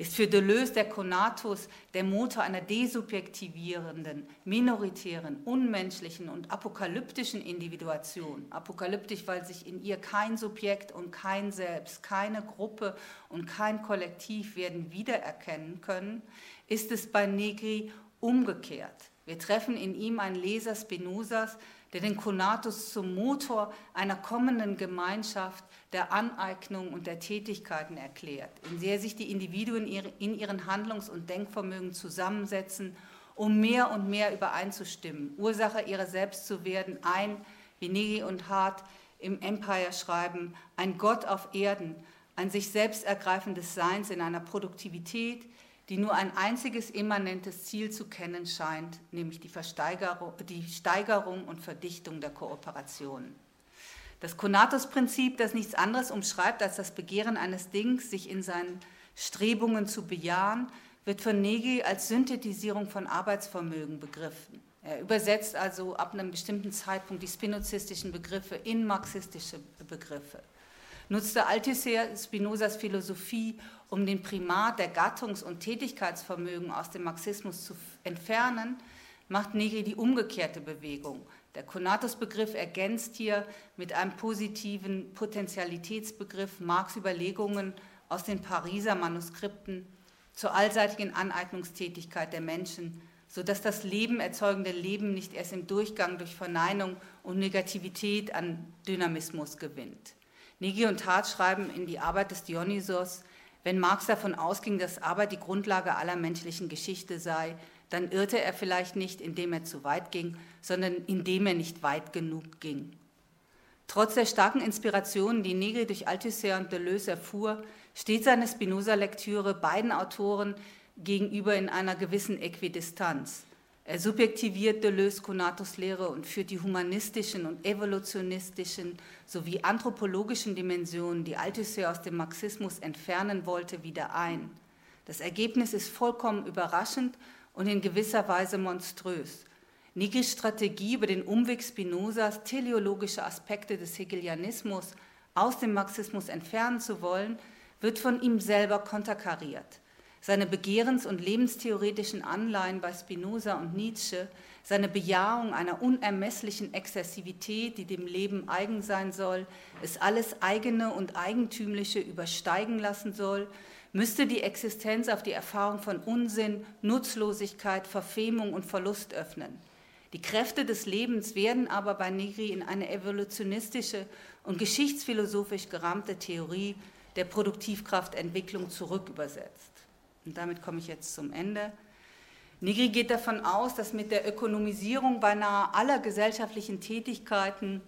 ist für Deleuze der Konatus der Motor einer desubjektivierenden, minoritären, unmenschlichen und apokalyptischen Individuation. Apokalyptisch, weil sich in ihr kein Subjekt und kein Selbst, keine Gruppe und kein Kollektiv werden wiedererkennen können, ist es bei Negri umgekehrt. Wir treffen in ihm einen Leser Spinozas, der den Konatus zum Motor einer kommenden Gemeinschaft der Aneignung und der Tätigkeiten erklärt, in der sich die Individuen in ihren Handlungs- und Denkvermögen zusammensetzen, um mehr und mehr übereinzustimmen, Ursache ihrer selbst zu werden, ein, wie Negi und Hart im Empire schreiben, ein Gott auf Erden, ein sich selbst ergreifendes Seins in einer Produktivität, die nur ein einziges immanentes Ziel zu kennen scheint, nämlich die, die Steigerung und Verdichtung der Kooperation. Das Konatus-Prinzip, das nichts anderes umschreibt als das Begehren eines Dings, sich in seinen Strebungen zu bejahen, wird von Negi als Synthetisierung von Arbeitsvermögen begriffen. Er übersetzt also ab einem bestimmten Zeitpunkt die spinozistischen Begriffe in marxistische Begriffe nutzte Althusser Spinozas Philosophie, um den Primat der Gattungs- und Tätigkeitsvermögen aus dem Marxismus zu entfernen, macht Negri die umgekehrte Bewegung. Der Konatus-Begriff ergänzt hier mit einem positiven Potentialitätsbegriff Marx Überlegungen aus den Pariser Manuskripten zur allseitigen Aneignungstätigkeit der Menschen, sodass das Leben erzeugende Leben nicht erst im Durchgang durch Verneinung und Negativität an Dynamismus gewinnt. Negi und Hart schreiben in die Arbeit des Dionysos, wenn Marx davon ausging, dass Arbeit die Grundlage aller menschlichen Geschichte sei, dann irrte er vielleicht nicht, indem er zu weit ging, sondern indem er nicht weit genug ging. Trotz der starken Inspirationen, die Negri durch Althusser und Deleuze erfuhr, steht seine Spinoza-Lektüre beiden Autoren gegenüber in einer gewissen Äquidistanz. Er subjektiviert Deleuze-Konatus Lehre und führt die humanistischen und evolutionistischen sowie anthropologischen Dimensionen, die Althusser aus dem Marxismus entfernen wollte, wieder ein. Das Ergebnis ist vollkommen überraschend und in gewisser Weise monströs. Nigris Strategie über den Umweg Spinozas, teleologische Aspekte des Hegelianismus aus dem Marxismus entfernen zu wollen, wird von ihm selber konterkariert seine begehrens- und lebenstheoretischen Anleihen bei Spinoza und Nietzsche, seine Bejahung einer unermesslichen Exzessivität, die dem Leben eigen sein soll, es alles eigene und eigentümliche übersteigen lassen soll, müsste die Existenz auf die Erfahrung von Unsinn, Nutzlosigkeit, Verfemung und Verlust öffnen. Die Kräfte des Lebens werden aber bei Negri in eine evolutionistische und geschichtsphilosophisch gerahmte Theorie der Produktivkraftentwicklung zurückübersetzt. Und damit komme ich jetzt zum Ende. Nigri geht davon aus, dass mit der Ökonomisierung beinahe aller gesellschaftlichen Tätigkeiten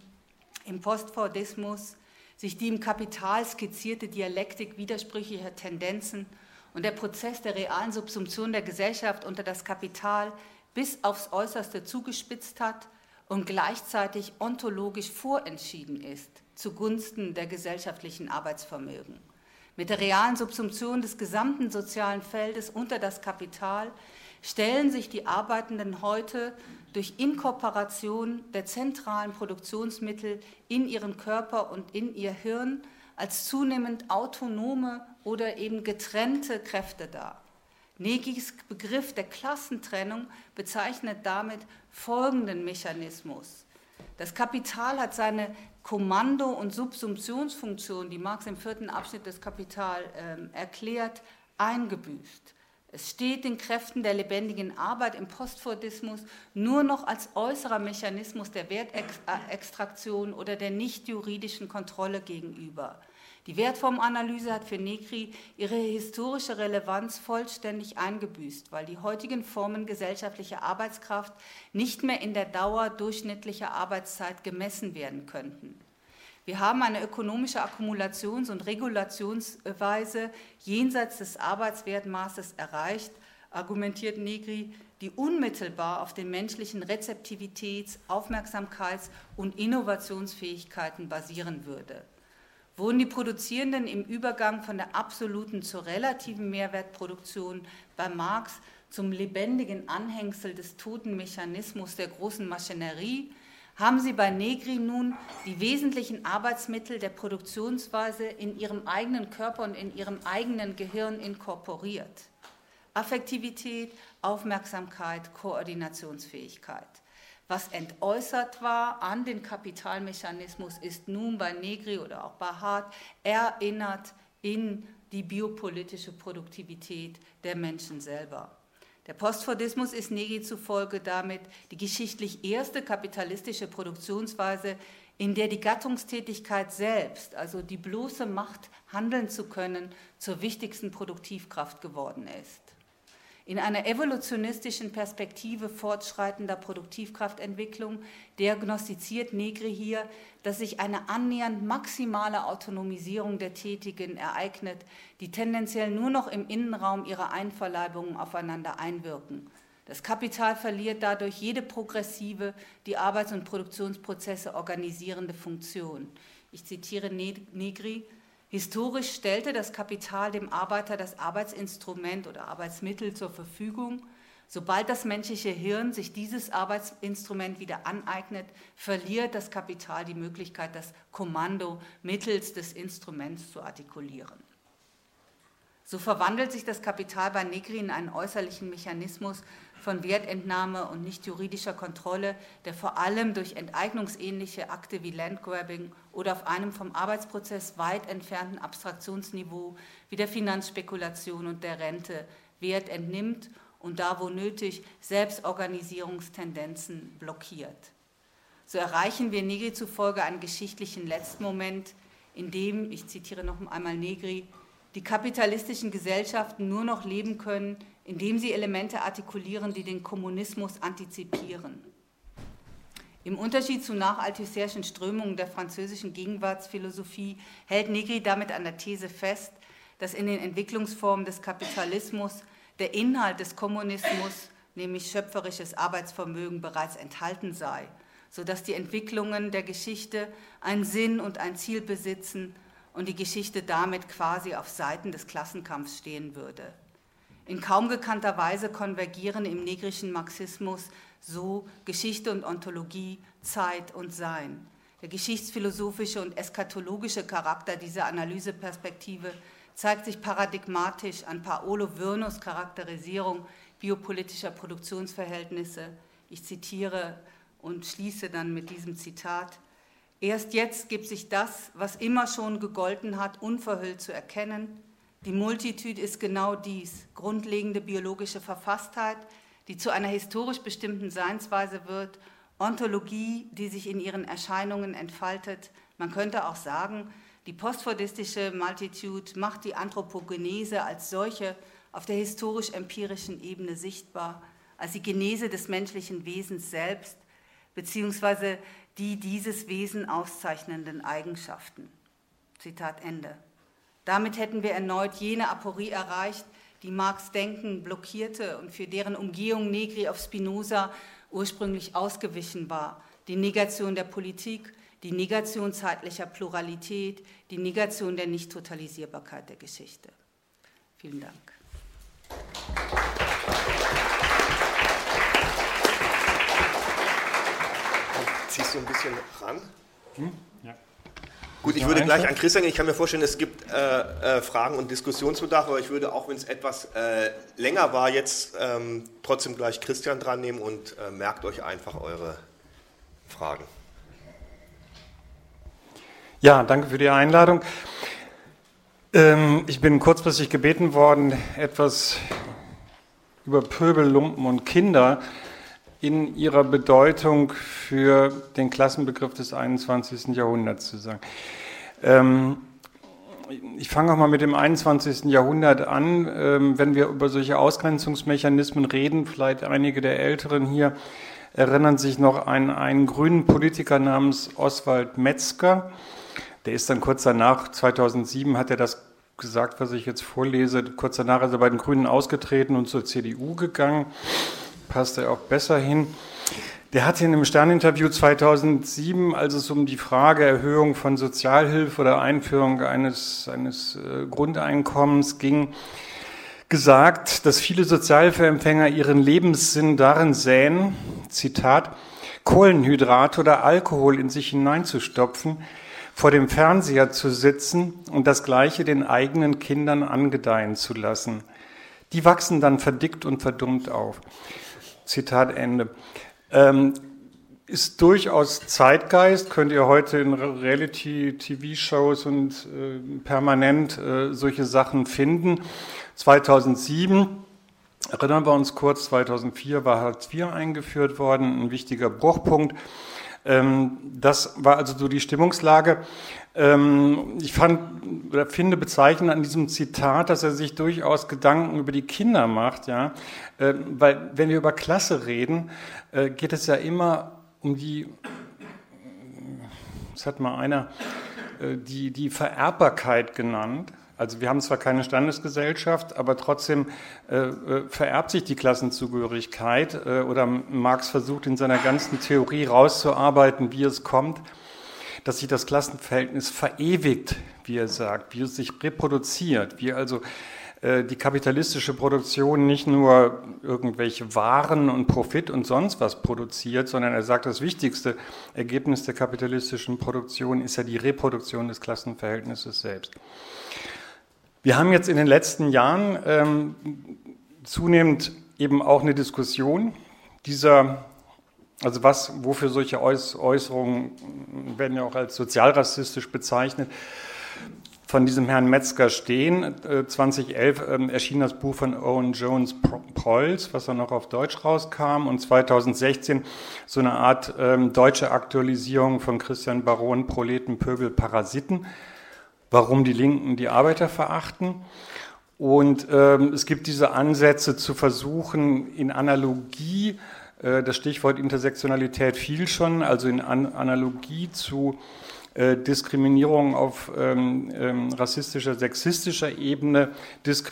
im Postfordismus sich die im Kapital skizzierte Dialektik widersprüchlicher Tendenzen und der Prozess der realen Subsumption der Gesellschaft unter das Kapital bis aufs Äußerste zugespitzt hat und gleichzeitig ontologisch vorentschieden ist zugunsten der gesellschaftlichen Arbeitsvermögen. Mit der realen Subsumption des gesamten sozialen Feldes unter das Kapital stellen sich die Arbeitenden heute durch Inkorporation der zentralen Produktionsmittel in ihren Körper und in ihr Hirn als zunehmend autonome oder eben getrennte Kräfte dar. Negis Begriff der Klassentrennung bezeichnet damit folgenden Mechanismus. Das Kapital hat seine Kommando- und Subsumptionsfunktion, die Marx im vierten Abschnitt des Kapital äh, erklärt, eingebüßt. Es steht den Kräften der lebendigen Arbeit im Postfordismus nur noch als äußerer Mechanismus der Wertextraktion oder der nicht juridischen Kontrolle gegenüber. Die Wertformanalyse hat für Negri ihre historische Relevanz vollständig eingebüßt, weil die heutigen Formen gesellschaftlicher Arbeitskraft nicht mehr in der Dauer durchschnittlicher Arbeitszeit gemessen werden könnten. Wir haben eine ökonomische Akkumulations- und Regulationsweise jenseits des Arbeitswertmaßes erreicht, argumentiert Negri, die unmittelbar auf den menschlichen Rezeptivitäts-, Aufmerksamkeits- und Innovationsfähigkeiten basieren würde. Wurden die Produzierenden im Übergang von der absoluten zur relativen Mehrwertproduktion bei Marx zum lebendigen Anhängsel des toten Mechanismus der großen Maschinerie, haben sie bei Negri nun die wesentlichen Arbeitsmittel der Produktionsweise in ihrem eigenen Körper und in ihrem eigenen Gehirn inkorporiert. Affektivität, Aufmerksamkeit, Koordinationsfähigkeit. Was entäußert war an den Kapitalmechanismus, ist nun bei Negri oder auch bei Hart erinnert in die biopolitische Produktivität der Menschen selber. Der Postfordismus ist Negri zufolge damit die geschichtlich erste kapitalistische Produktionsweise, in der die Gattungstätigkeit selbst, also die bloße Macht, handeln zu können, zur wichtigsten Produktivkraft geworden ist. In einer evolutionistischen Perspektive fortschreitender Produktivkraftentwicklung diagnostiziert Negri hier, dass sich eine annähernd maximale Autonomisierung der Tätigen ereignet, die tendenziell nur noch im Innenraum ihrer Einverleibungen aufeinander einwirken. Das Kapital verliert dadurch jede progressive, die Arbeits- und Produktionsprozesse organisierende Funktion. Ich zitiere Negri, Historisch stellte das Kapital dem Arbeiter das Arbeitsinstrument oder Arbeitsmittel zur Verfügung. Sobald das menschliche Hirn sich dieses Arbeitsinstrument wieder aneignet, verliert das Kapital die Möglichkeit, das Kommando mittels des Instruments zu artikulieren. So verwandelt sich das Kapital bei Negri in einen äußerlichen Mechanismus, von Wertentnahme und nicht juridischer Kontrolle, der vor allem durch enteignungsähnliche Akte wie Landgrabbing oder auf einem vom Arbeitsprozess weit entfernten Abstraktionsniveau wie der Finanzspekulation und der Rente Wert entnimmt und da wo nötig Selbstorganisierungstendenzen blockiert. So erreichen wir Negri zufolge einen geschichtlichen Letztmoment, in dem, ich zitiere noch einmal Negri, die kapitalistischen Gesellschaften nur noch leben können, indem sie Elemente artikulieren, die den Kommunismus antizipieren. Im Unterschied zu nachalthusserischen Strömungen der französischen Gegenwartsphilosophie hält Negri damit an der These fest, dass in den Entwicklungsformen des Kapitalismus der Inhalt des Kommunismus, nämlich schöpferisches Arbeitsvermögen, bereits enthalten sei, sodass die Entwicklungen der Geschichte einen Sinn und ein Ziel besitzen und die Geschichte damit quasi auf Seiten des Klassenkampfs stehen würde. In kaum gekannter Weise konvergieren im negrischen Marxismus so Geschichte und Ontologie, Zeit und Sein. Der geschichtsphilosophische und eschatologische Charakter dieser Analyseperspektive zeigt sich paradigmatisch an Paolo Virnos Charakterisierung biopolitischer Produktionsverhältnisse. Ich zitiere und schließe dann mit diesem Zitat. Erst jetzt gibt sich das, was immer schon gegolten hat, unverhüllt zu erkennen, die Multitude ist genau dies, grundlegende biologische Verfasstheit, die zu einer historisch bestimmten Seinsweise wird, Ontologie, die sich in ihren Erscheinungen entfaltet. Man könnte auch sagen, die postfordistische Multitude macht die Anthropogenese als solche auf der historisch-empirischen Ebene sichtbar, als die Genese des menschlichen Wesens selbst, beziehungsweise die dieses Wesen auszeichnenden Eigenschaften. Zitat Ende. Damit hätten wir erneut jene Aporie erreicht, die Marx Denken blockierte und für deren Umgehung Negri auf Spinoza ursprünglich ausgewichen war. Die Negation der Politik, die Negation zeitlicher Pluralität, die Negation der Nicht-Totalisierbarkeit der Geschichte. Vielen Dank. Ziehst du ein bisschen ran? Hm? Gut, ich würde gleich an Christian gehen. Ich kann mir vorstellen, es gibt äh, äh, Fragen und Diskussionsbedarf, aber ich würde auch, wenn es etwas äh, länger war, jetzt ähm, trotzdem gleich Christian dran nehmen und äh, merkt euch einfach eure Fragen. Ja, danke für die Einladung. Ähm, ich bin kurzfristig gebeten worden, etwas über Pöbel, Lumpen und Kinder in ihrer Bedeutung für den Klassenbegriff des 21. Jahrhunderts zu sagen. Ähm, ich fange auch mal mit dem 21. Jahrhundert an. Ähm, wenn wir über solche Ausgrenzungsmechanismen reden, vielleicht einige der Älteren hier erinnern sich noch an einen grünen Politiker namens Oswald Metzger. Der ist dann kurz danach, 2007, hat er das gesagt, was ich jetzt vorlese. Kurz danach ist er bei den Grünen ausgetreten und zur CDU gegangen. Passt er auch besser hin. Der hat in einem Sterninterview 2007, als es um die Frage Erhöhung von Sozialhilfe oder Einführung eines, eines äh, Grundeinkommens ging, gesagt, dass viele Sozialhilfeempfänger ihren Lebenssinn darin sähen, Zitat, Kohlenhydrate oder Alkohol in sich hineinzustopfen, vor dem Fernseher zu sitzen und das Gleiche den eigenen Kindern angedeihen zu lassen. Die wachsen dann verdickt und verdummt auf. Zitat Ende. Ähm, ist durchaus Zeitgeist, könnt ihr heute in Reality-TV-Shows und äh, permanent äh, solche Sachen finden. 2007, erinnern wir uns kurz, 2004 war Hartz IV eingeführt worden, ein wichtiger Bruchpunkt. Ähm, das war also so die Stimmungslage. Ähm, ich fand oder finde bezeichnend an diesem Zitat, dass er sich durchaus Gedanken über die Kinder macht, ja, äh, weil wenn wir über Klasse reden, äh, geht es ja immer um die, das hat mal einer, äh, die, die Vererbbarkeit genannt. Also wir haben zwar keine Standesgesellschaft, aber trotzdem äh, äh, vererbt sich die Klassenzugehörigkeit äh, oder Marx versucht in seiner ganzen Theorie rauszuarbeiten, wie es kommt, dass sich das Klassenverhältnis verewigt, wie er sagt, wie es sich reproduziert, wie also äh, die kapitalistische Produktion nicht nur irgendwelche Waren und Profit und sonst was produziert, sondern er sagt, das wichtigste Ergebnis der kapitalistischen Produktion ist ja die Reproduktion des Klassenverhältnisses selbst. Wir haben jetzt in den letzten Jahren ähm, zunehmend eben auch eine Diskussion dieser, also was, wofür solche Äußerungen werden ja auch als sozialrassistisch bezeichnet, von diesem Herrn Metzger stehen. 2011 äh, ähm, erschien das Buch von Owen Jones Prolls, was dann noch auf Deutsch rauskam, und 2016 so eine Art ähm, deutsche Aktualisierung von Christian Baron Proleten, Pöbel, Parasiten warum die Linken die Arbeiter verachten. Und ähm, es gibt diese Ansätze zu versuchen, in Analogie, äh, das Stichwort Intersektionalität fiel schon, also in An Analogie zu äh, Diskriminierung auf ähm, ähm, rassistischer, sexistischer Ebene,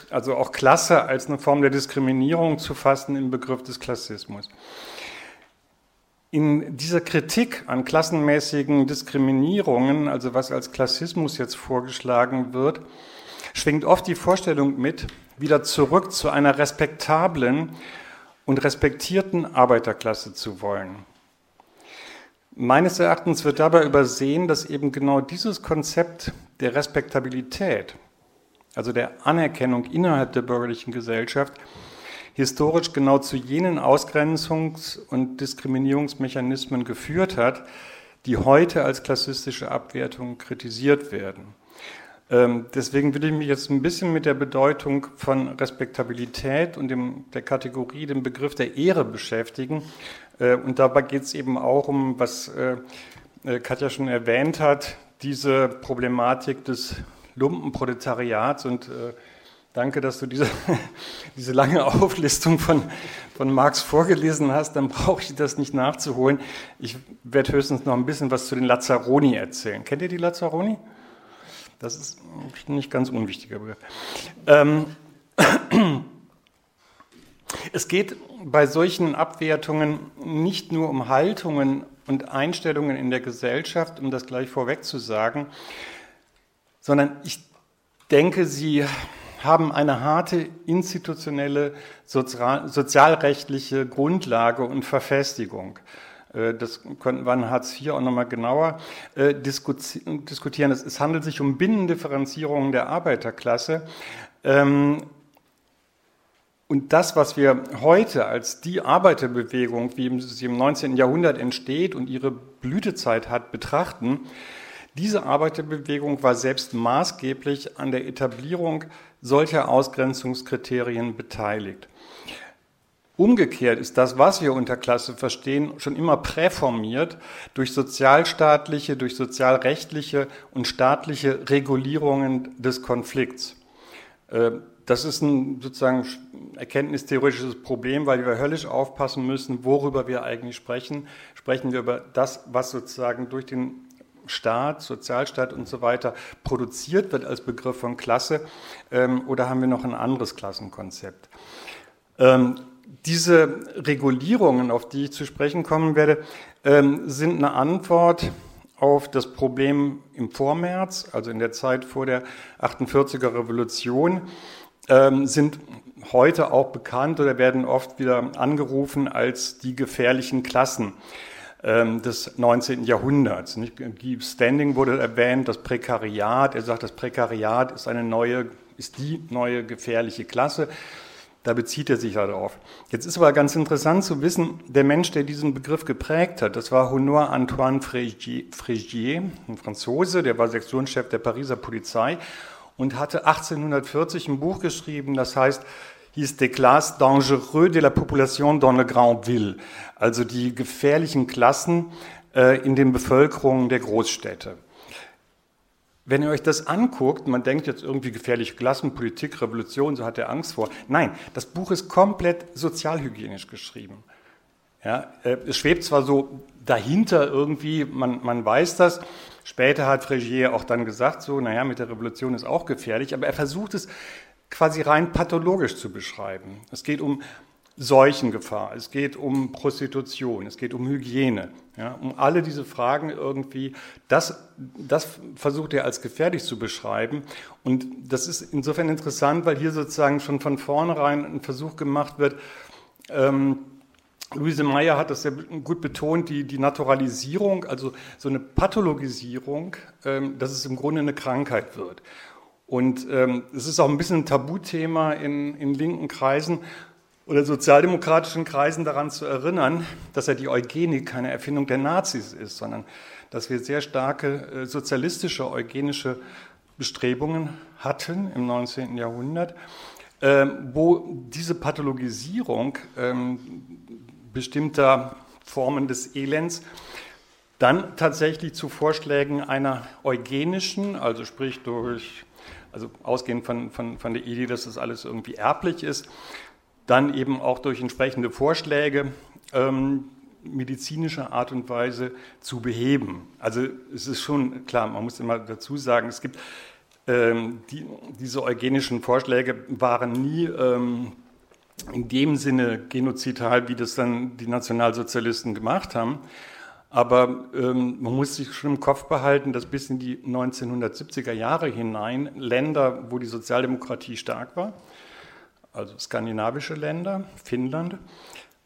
also auch Klasse als eine Form der Diskriminierung zu fassen im Begriff des Klassismus. In dieser Kritik an klassenmäßigen Diskriminierungen, also was als Klassismus jetzt vorgeschlagen wird, schwingt oft die Vorstellung mit, wieder zurück zu einer respektablen und respektierten Arbeiterklasse zu wollen. Meines Erachtens wird dabei übersehen, dass eben genau dieses Konzept der Respektabilität, also der Anerkennung innerhalb der bürgerlichen Gesellschaft, historisch genau zu jenen Ausgrenzungs- und Diskriminierungsmechanismen geführt hat, die heute als klassistische Abwertung kritisiert werden. Ähm, deswegen will ich mich jetzt ein bisschen mit der Bedeutung von Respektabilität und dem, der Kategorie, dem Begriff der Ehre beschäftigen. Äh, und dabei geht es eben auch um, was äh, äh, Katja schon erwähnt hat, diese Problematik des Lumpenproletariats und Danke, dass du diese, diese lange Auflistung von, von Marx vorgelesen hast. Dann brauche ich das nicht nachzuholen. Ich werde höchstens noch ein bisschen was zu den Lazzaroni erzählen. Kennt ihr die Lazzaroni? Das ist ein nicht ganz unwichtiger Begriff. Ähm, es geht bei solchen Abwertungen nicht nur um Haltungen und Einstellungen in der Gesellschaft, um das gleich vorweg zu sagen, sondern ich denke, sie haben eine harte institutionelle sozialrechtliche Grundlage und Verfestigung. Äh, das könnten wir in Hartz IV auch nochmal genauer äh, diskutieren. Es handelt sich um Binnendifferenzierung der Arbeiterklasse. Ähm, und das, was wir heute als die Arbeiterbewegung, wie sie im 19. Jahrhundert entsteht und ihre Blütezeit hat, betrachten, diese Arbeiterbewegung war selbst maßgeblich an der Etablierung solcher Ausgrenzungskriterien beteiligt. Umgekehrt ist das, was wir unter Klasse verstehen, schon immer präformiert durch sozialstaatliche, durch sozialrechtliche und staatliche Regulierungen des Konflikts. Äh, das ist ein sozusagen erkenntnistheoretisches Problem, weil wir höllisch aufpassen müssen, worüber wir eigentlich sprechen. Sprechen wir über das, was sozusagen durch den Staat, Sozialstaat und so weiter produziert wird als Begriff von Klasse ähm, oder haben wir noch ein anderes Klassenkonzept? Diese Regulierungen, auf die ich zu sprechen kommen werde, ähm, sind eine Antwort auf das Problem im Vormärz, also in der Zeit vor der 48er Revolution, ähm, sind heute auch bekannt oder werden oft wieder angerufen als die gefährlichen Klassen ähm, des 19. Jahrhunderts. Guy Standing wurde erwähnt, das Prekariat. Er sagt, das Prekariat ist eine neue, ist die neue gefährliche Klasse. Da bezieht er sich ja darauf. Jetzt ist aber ganz interessant zu wissen, der Mensch, der diesen Begriff geprägt hat, das war Honor Antoine Frégier, ein Franzose, der war Sektionschef der Pariser Polizei und hatte 1840 ein Buch geschrieben, das heißt hieß Des classes dangereux de la population dans le grand ville, also die gefährlichen Klassen äh, in den Bevölkerungen der Großstädte. Wenn ihr euch das anguckt, man denkt jetzt irgendwie gefährliche Klassen, Politik, Revolution, so hat er Angst vor. Nein, das Buch ist komplett sozialhygienisch geschrieben. Ja, äh, es schwebt zwar so dahinter irgendwie, man, man weiß das. Später hat Frégier auch dann gesagt, so, naja, mit der Revolution ist auch gefährlich, aber er versucht es quasi rein pathologisch zu beschreiben. Es geht um Seuchengefahr, es geht um Prostitution, es geht um Hygiene, ja, um alle diese Fragen irgendwie, das, das versucht er als gefährlich zu beschreiben. Und das ist insofern interessant, weil hier sozusagen schon von vornherein ein Versuch gemacht wird, ähm, Luise Meyer hat das sehr gut betont, die, die Naturalisierung, also so eine Pathologisierung, ähm, dass es im Grunde eine Krankheit wird. Und ähm, es ist auch ein bisschen ein Tabuthema in, in linken Kreisen oder sozialdemokratischen Kreisen daran zu erinnern, dass ja die Eugenik keine Erfindung der Nazis ist, sondern dass wir sehr starke äh, sozialistische eugenische Bestrebungen hatten im 19. Jahrhundert, äh, wo diese Pathologisierung ähm, bestimmter Formen des Elends dann tatsächlich zu Vorschlägen einer eugenischen, also sprich durch also ausgehend von, von, von der Idee, dass das alles irgendwie erblich ist, dann eben auch durch entsprechende Vorschläge ähm, medizinischer Art und Weise zu beheben. Also es ist schon klar, man muss immer dazu sagen, es gibt ähm, die, diese eugenischen Vorschläge waren nie ähm, in dem Sinne genozidal, wie das dann die Nationalsozialisten gemacht haben, aber ähm, man muss sich schon im Kopf behalten, dass bis in die 1970er Jahre hinein Länder, wo die Sozialdemokratie stark war, also skandinavische Länder, Finnland,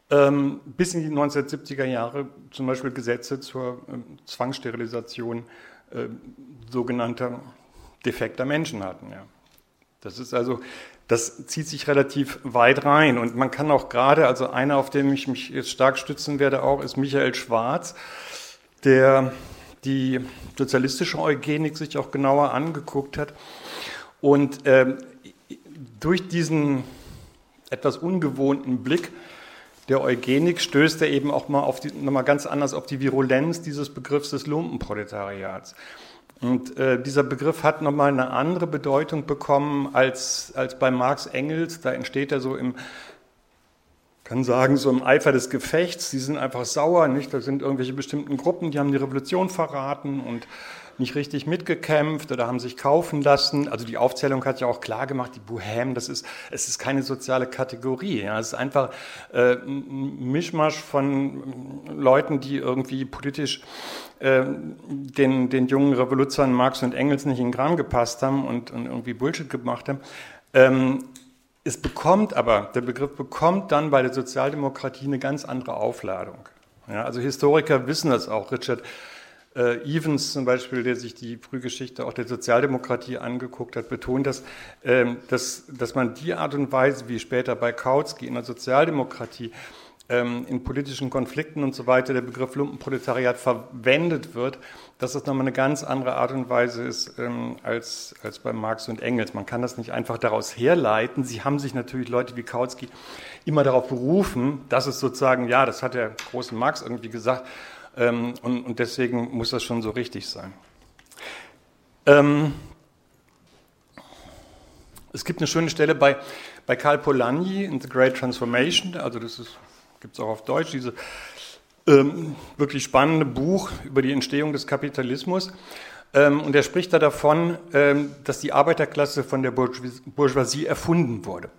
ähm, bis in die 1970er Jahre zum Beispiel Gesetze zur ähm, Zwangssterilisation äh, sogenannter defekter Menschen hatten. Ja. Das ist also das zieht sich relativ weit rein. Und man kann auch gerade, also einer, auf den ich mich jetzt stark stützen werde, auch ist Michael Schwarz, der die sozialistische Eugenik sich auch genauer angeguckt hat. Und äh, durch diesen etwas ungewohnten Blick der Eugenik stößt er eben auch mal auf die, nochmal ganz anders auf die Virulenz dieses Begriffs des Lumpenproletariats. Und äh, dieser Begriff hat nochmal eine andere Bedeutung bekommen als, als bei Marx Engels. Da entsteht er so im, kann sagen, so im Eifer des Gefechts. Die sind einfach sauer, nicht? Da sind irgendwelche bestimmten Gruppen, die haben die Revolution verraten und nicht richtig mitgekämpft oder haben sich kaufen lassen. Also die Aufzählung hat ja auch klar gemacht, die Bohème, das ist, es ist keine soziale Kategorie. Ja. Es ist einfach äh, ein Mischmasch von Leuten, die irgendwie politisch äh, den, den jungen Revoluzern Marx und Engels nicht in den Kram gepasst haben und, und irgendwie Bullshit gemacht haben. Ähm, es bekommt aber, der Begriff bekommt dann bei der Sozialdemokratie eine ganz andere Aufladung. Ja, also Historiker wissen das auch. Richard äh, Evans zum Beispiel, der sich die Frühgeschichte auch der Sozialdemokratie angeguckt hat, betont, dass, ähm, dass, dass man die Art und Weise, wie später bei Kautsky in der Sozialdemokratie ähm, in politischen Konflikten und so weiter der Begriff Lumpenproletariat verwendet wird, dass das nochmal eine ganz andere Art und Weise ist ähm, als, als bei Marx und Engels. Man kann das nicht einfach daraus herleiten. Sie haben sich natürlich Leute wie Kautsky immer darauf berufen, dass es sozusagen, ja, das hat der große Marx irgendwie gesagt, und, und, deswegen muss das schon so richtig sein. Ähm, es gibt eine schöne Stelle bei, bei Karl Polanyi in The Great Transformation, also das gibt es auch auf Deutsch, diese ähm, wirklich spannende Buch über die Entstehung des Kapitalismus. Ähm, und er spricht da davon, ähm, dass die Arbeiterklasse von der Bourgeoisie erfunden wurde.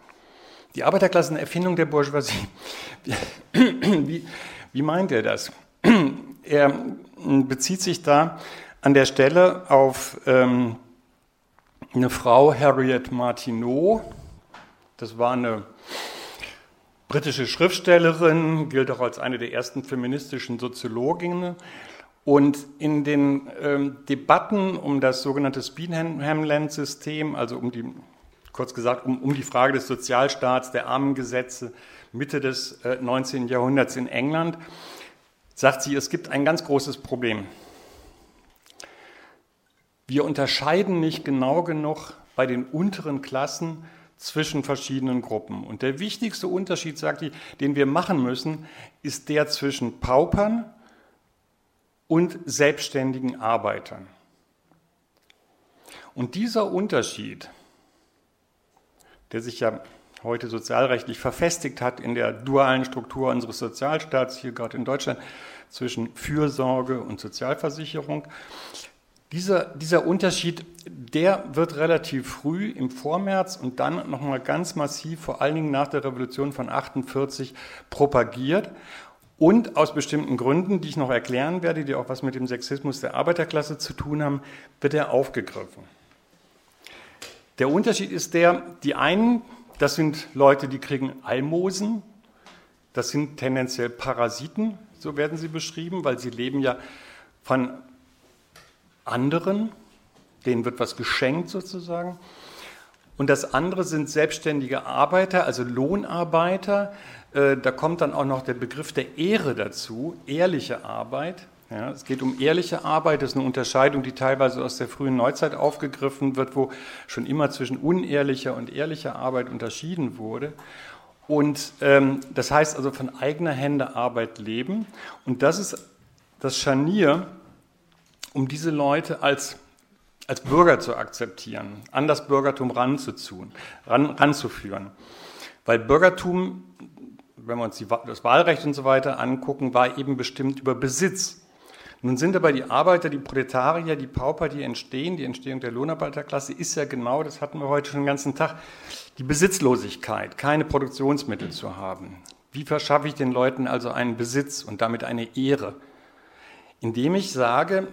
Die Arbeiterklasse eine Erfindung der Bourgeoisie. Wie, wie meint er das? Er bezieht sich da an der Stelle auf ähm, eine Frau, Harriet Martineau. Das war eine britische Schriftstellerin, gilt auch als eine der ersten feministischen Soziologinnen. Und in den ähm, Debatten um das sogenannte Speedhamland-System, also um die, kurz gesagt, um, um, die Frage des Sozialstaats, der Armengesetze Mitte des äh, 19. Jahrhunderts in England, sagt sie, es gibt ein ganz großes Problem. Wir unterscheiden nicht genau genug bei den unteren Klassen zwischen verschiedenen Gruppen. Und der wichtigste Unterschied, sagt sie, den wir machen müssen, ist der zwischen Paupern und selbstständigen Arbeitern. Und dieser Unterschied, der sich ja heute sozialrechtlich verfestigt hat in der dualen Struktur unseres Sozialstaats, hier gerade in Deutschland, zwischen Fürsorge und Sozialversicherung. Dieser, dieser Unterschied, der wird relativ früh im Vormärz und dann nochmal ganz massiv, vor allen Dingen nach der Revolution von 48, propagiert. Und aus bestimmten Gründen, die ich noch erklären werde, die auch was mit dem Sexismus der Arbeiterklasse zu tun haben, wird er aufgegriffen. Der Unterschied ist der, die einen das sind Leute, die kriegen Almosen. Das sind tendenziell Parasiten, so werden sie beschrieben, weil sie leben ja von anderen. Denen wird was geschenkt sozusagen. Und das andere sind selbstständige Arbeiter, also Lohnarbeiter. Äh, da kommt dann auch noch der Begriff der Ehre dazu, ehrliche Arbeit. Ja, es geht um ehrliche Arbeit, das ist eine Unterscheidung, die teilweise aus der frühen Neuzeit aufgegriffen wird, wo schon immer zwischen unehrlicher und ehrlicher Arbeit unterschieden wurde. Und ähm, das heißt also von eigener Hände Arbeit leben. Und das ist das Scharnier, um diese Leute als, als Bürger zu akzeptieren, an das Bürgertum ranzuziehen, ran, ranzuführen. Weil Bürgertum, wenn wir uns die, das Wahlrecht und so weiter angucken, war eben bestimmt über Besitz. Nun sind aber die Arbeiter, die Proletarier, die Pauper, die entstehen, die Entstehung der Lohnarbeiterklasse ist ja genau, das hatten wir heute schon den ganzen Tag, die Besitzlosigkeit, keine Produktionsmittel zu haben. Wie verschaffe ich den Leuten also einen Besitz und damit eine Ehre? Indem ich sage,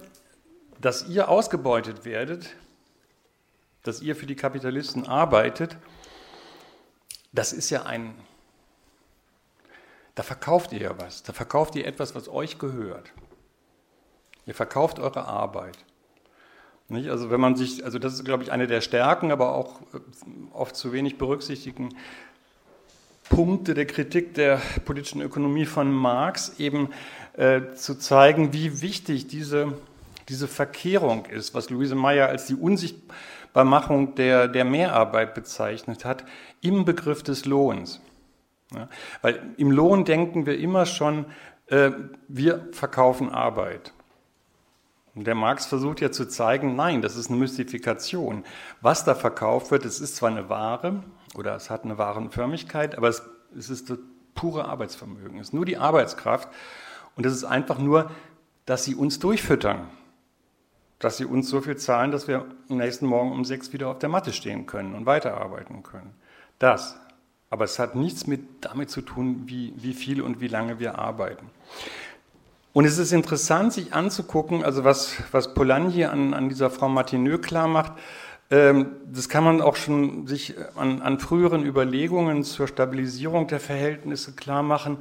dass ihr ausgebeutet werdet, dass ihr für die Kapitalisten arbeitet, das ist ja ein, da verkauft ihr ja was, da verkauft ihr etwas, was euch gehört. Ihr verkauft eure Arbeit. Nicht? Also wenn man sich, also das ist, glaube ich, eine der Stärken, aber auch äh, oft zu wenig berücksichtigten Punkte der Kritik der politischen Ökonomie von Marx, eben äh, zu zeigen, wie wichtig diese, diese Verkehrung ist, was Luise Meyer als die Unsichtbarmachung der, der Mehrarbeit bezeichnet hat, im Begriff des Lohns. Ja? Weil im Lohn denken wir immer schon, äh, wir verkaufen Arbeit. Der Marx versucht ja zu zeigen, nein, das ist eine Mystifikation. Was da verkauft wird, es ist zwar eine Ware oder es hat eine Warenförmigkeit, aber es, es ist das pure Arbeitsvermögen, es ist nur die Arbeitskraft und es ist einfach nur, dass sie uns durchfüttern, dass sie uns so viel zahlen, dass wir am nächsten Morgen um sechs wieder auf der Matte stehen können und weiterarbeiten können. Das. Aber es hat nichts mit, damit zu tun, wie, wie viel und wie lange wir arbeiten. Und es ist interessant, sich anzugucken, also was, was Polanyi an, an dieser Frau Martineux klar macht, ähm, das kann man auch schon sich an, an, früheren Überlegungen zur Stabilisierung der Verhältnisse klar machen.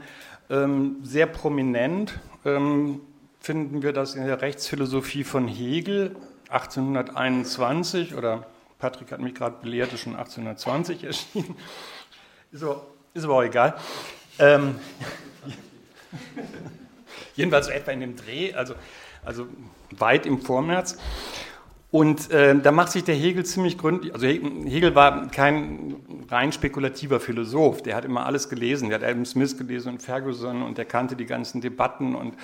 Ähm, sehr prominent ähm, finden wir das in der Rechtsphilosophie von Hegel 1821 oder Patrick hat mich gerade belehrt, ist schon 1820 erschienen. Ist aber, ist aber auch egal. Ähm, Jedenfalls so etwa in dem Dreh, also, also weit im Vormärz. Und äh, da macht sich der Hegel ziemlich gründlich, also Hegel war kein rein spekulativer Philosoph, der hat immer alles gelesen, der hat Adam Smith gelesen und Ferguson und der kannte die ganzen Debatten und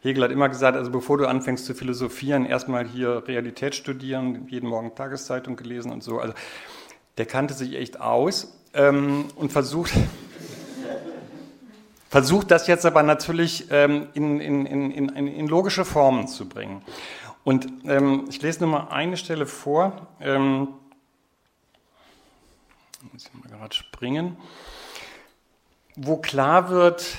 Hegel hat immer gesagt, also bevor du anfängst zu philosophieren, erstmal hier Realität studieren, jeden Morgen Tageszeitung gelesen und so. Also der kannte sich echt aus ähm, und versucht, versucht das jetzt aber natürlich ähm, in, in, in, in, logische Formen zu bringen. Und ähm, ich lese nur mal eine Stelle vor. Ähm, muss ich mal gerade springen. Wo klar wird,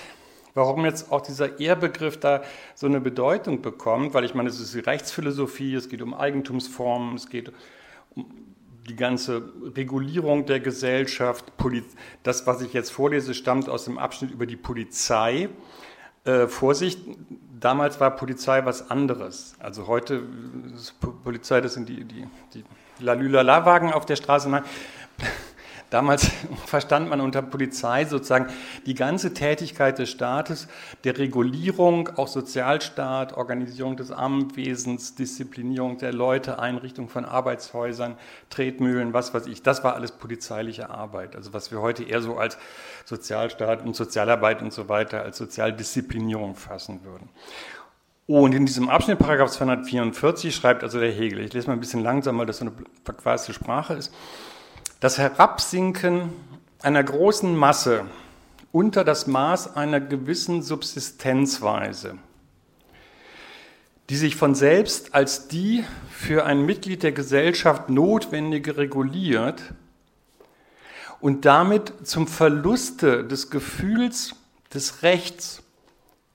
warum jetzt auch dieser Ehrbegriff da so eine Bedeutung bekommt, weil ich meine, es ist die Rechtsphilosophie, es geht um Eigentumsformen, es geht um die ganze Regulierung der Gesellschaft. Das, was ich jetzt vorlese, stammt aus dem Abschnitt über die Polizei. Äh, Vorsicht, damals war Polizei was anderes. Also heute ist Polizei, das sind die, die, die Lalülala-Wagen auf der Straße. Nein, Damals verstand man unter Polizei sozusagen die ganze Tätigkeit des Staates, der Regulierung, auch Sozialstaat, Organisierung des Amtwesens, Disziplinierung der Leute, Einrichtung von Arbeitshäusern, Tretmühlen, was weiß ich. Das war alles polizeiliche Arbeit. Also was wir heute eher so als Sozialstaat und Sozialarbeit und so weiter, als Sozialdisziplinierung fassen würden. Und in diesem Abschnitt, Paragraph 244, schreibt also der Hegel, ich lese mal ein bisschen langsam, weil das so eine verquaste Sprache ist, das Herabsinken einer großen Masse unter das Maß einer gewissen Subsistenzweise, die sich von selbst als die für ein Mitglied der Gesellschaft notwendige reguliert und damit zum Verluste des Gefühls des Rechts,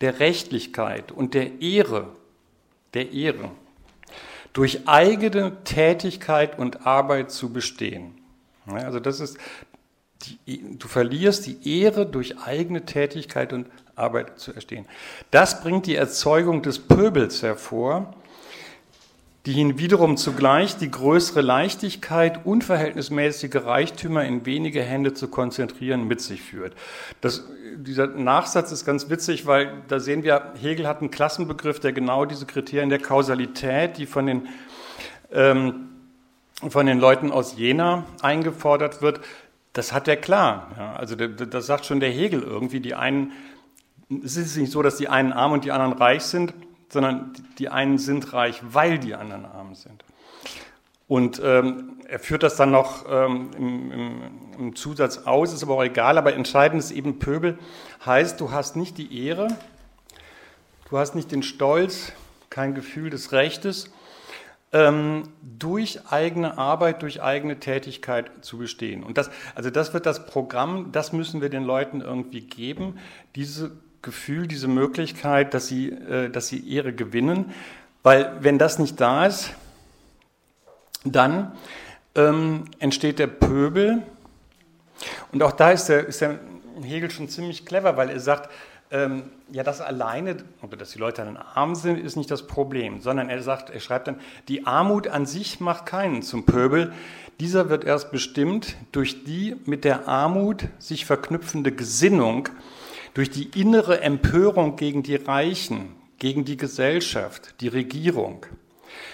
der Rechtlichkeit und der Ehre, der Ehre, durch eigene Tätigkeit und Arbeit zu bestehen. Also das ist, die, du verlierst die Ehre durch eigene Tätigkeit und Arbeit zu erstehen. Das bringt die Erzeugung des Pöbels hervor, die ihn wiederum zugleich die größere Leichtigkeit, unverhältnismäßige Reichtümer in wenige Hände zu konzentrieren mit sich führt. Das, dieser Nachsatz ist ganz witzig, weil da sehen wir, Hegel hat einen Klassenbegriff, der genau diese Kriterien der Kausalität, die von den ähm, von den Leuten aus Jena eingefordert wird, das hat er klar. Ja, also das sagt schon der Hegel irgendwie. Die einen, es ist nicht so, dass die einen arm und die anderen reich sind, sondern die einen sind reich, weil die anderen arm sind. Und ähm, er führt das dann noch ähm, im, im, im, Zusatz aus, ist aber auch egal, aber entscheidend ist eben Pöbel, heißt, du hast nicht die Ehre, du hast nicht den Stolz, kein Gefühl des Rechtes, durch eigene Arbeit, durch eigene Tätigkeit zu bestehen. Und das, also das wird das Programm, das müssen wir den Leuten irgendwie geben, dieses Gefühl, diese Möglichkeit, dass sie, äh, dass sie Ehre gewinnen. Weil wenn das nicht da ist, dann ähm, entsteht der Pöbel. Und auch da ist der, ist der Hegel schon ziemlich clever, weil er sagt, ähm, ja, das alleine, oder dass die Leute dann arm sind, ist nicht das Problem, sondern er sagt, er schreibt dann, die Armut an sich macht keinen zum Pöbel. Dieser wird erst bestimmt durch die mit der Armut sich verknüpfende Gesinnung, durch die innere Empörung gegen die Reichen, gegen die Gesellschaft, die Regierung.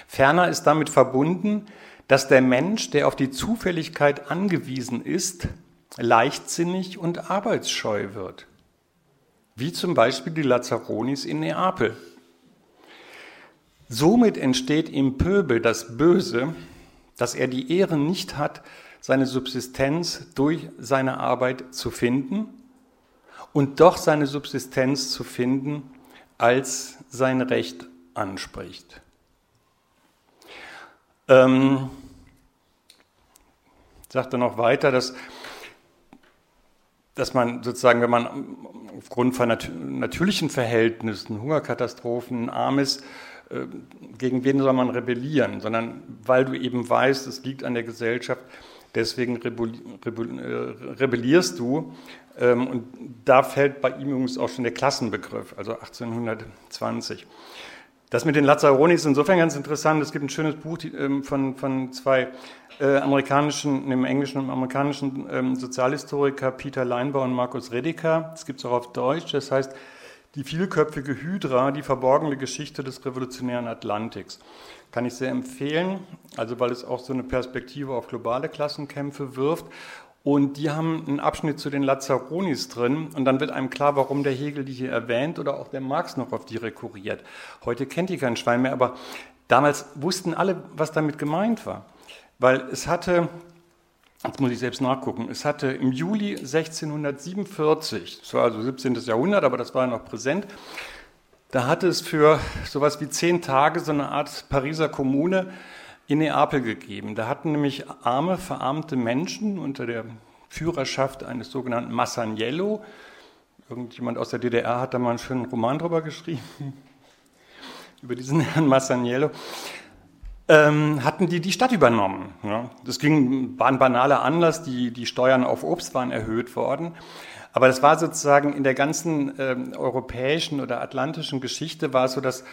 Ferner ist damit verbunden, dass der Mensch, der auf die Zufälligkeit angewiesen ist, leichtsinnig und arbeitsscheu wird wie zum Beispiel die Lazzaronis in Neapel. Somit entsteht im Pöbel das Böse, dass er die Ehre nicht hat, seine Subsistenz durch seine Arbeit zu finden und doch seine Subsistenz zu finden, als sein Recht anspricht. Ähm, sagt er noch weiter, dass dass man sozusagen, wenn man aufgrund von nat natürlichen Verhältnissen, Hungerkatastrophen, arm ist, äh, gegen wen soll man rebellieren, sondern weil du eben weißt, es liegt an der Gesellschaft, deswegen äh, rebellierst du. Ähm, und da fällt bei ihm übrigens auch schon der Klassenbegriff, also 1820. Das mit den Lazzaroni ist insofern ganz interessant. Es gibt ein schönes Buch ähm, von, von zwei äh, amerikanischen, einem englischen und amerikanischen ähm, Sozialhistoriker Peter Leinbau und Markus Redeker. Das gibt es auch auf Deutsch. Das heißt, die vielköpfige Hydra, die verborgene Geschichte des revolutionären Atlantiks. Kann ich sehr empfehlen, also weil es auch so eine Perspektive auf globale Klassenkämpfe wirft. Und die haben einen Abschnitt zu den Lazzaronis drin und dann wird einem klar, warum der Hegel die hier erwähnt oder auch der Marx noch auf die rekurriert. Heute kennt die kein Schwein mehr, aber damals wussten alle, was damit gemeint war. Weil es hatte jetzt muss ich selbst nachgucken, es hatte im Juli 1647, das war also 17. Jahrhundert, aber das war noch präsent, da hatte es für sowas wie zehn Tage so eine Art Pariser Kommune in Neapel gegeben. Da hatten nämlich arme, verarmte Menschen unter der Führerschaft eines sogenannten Masaniello, irgendjemand aus der DDR hat da mal einen schönen Roman drüber geschrieben, über diesen Herrn Masaniello, ähm, hatten die die Stadt übernommen. Ja. Das ging, war ein banaler Anlass, die, die Steuern auf Obst waren erhöht worden. Aber das war sozusagen in der ganzen ähm, europäischen oder atlantischen Geschichte war es so, dass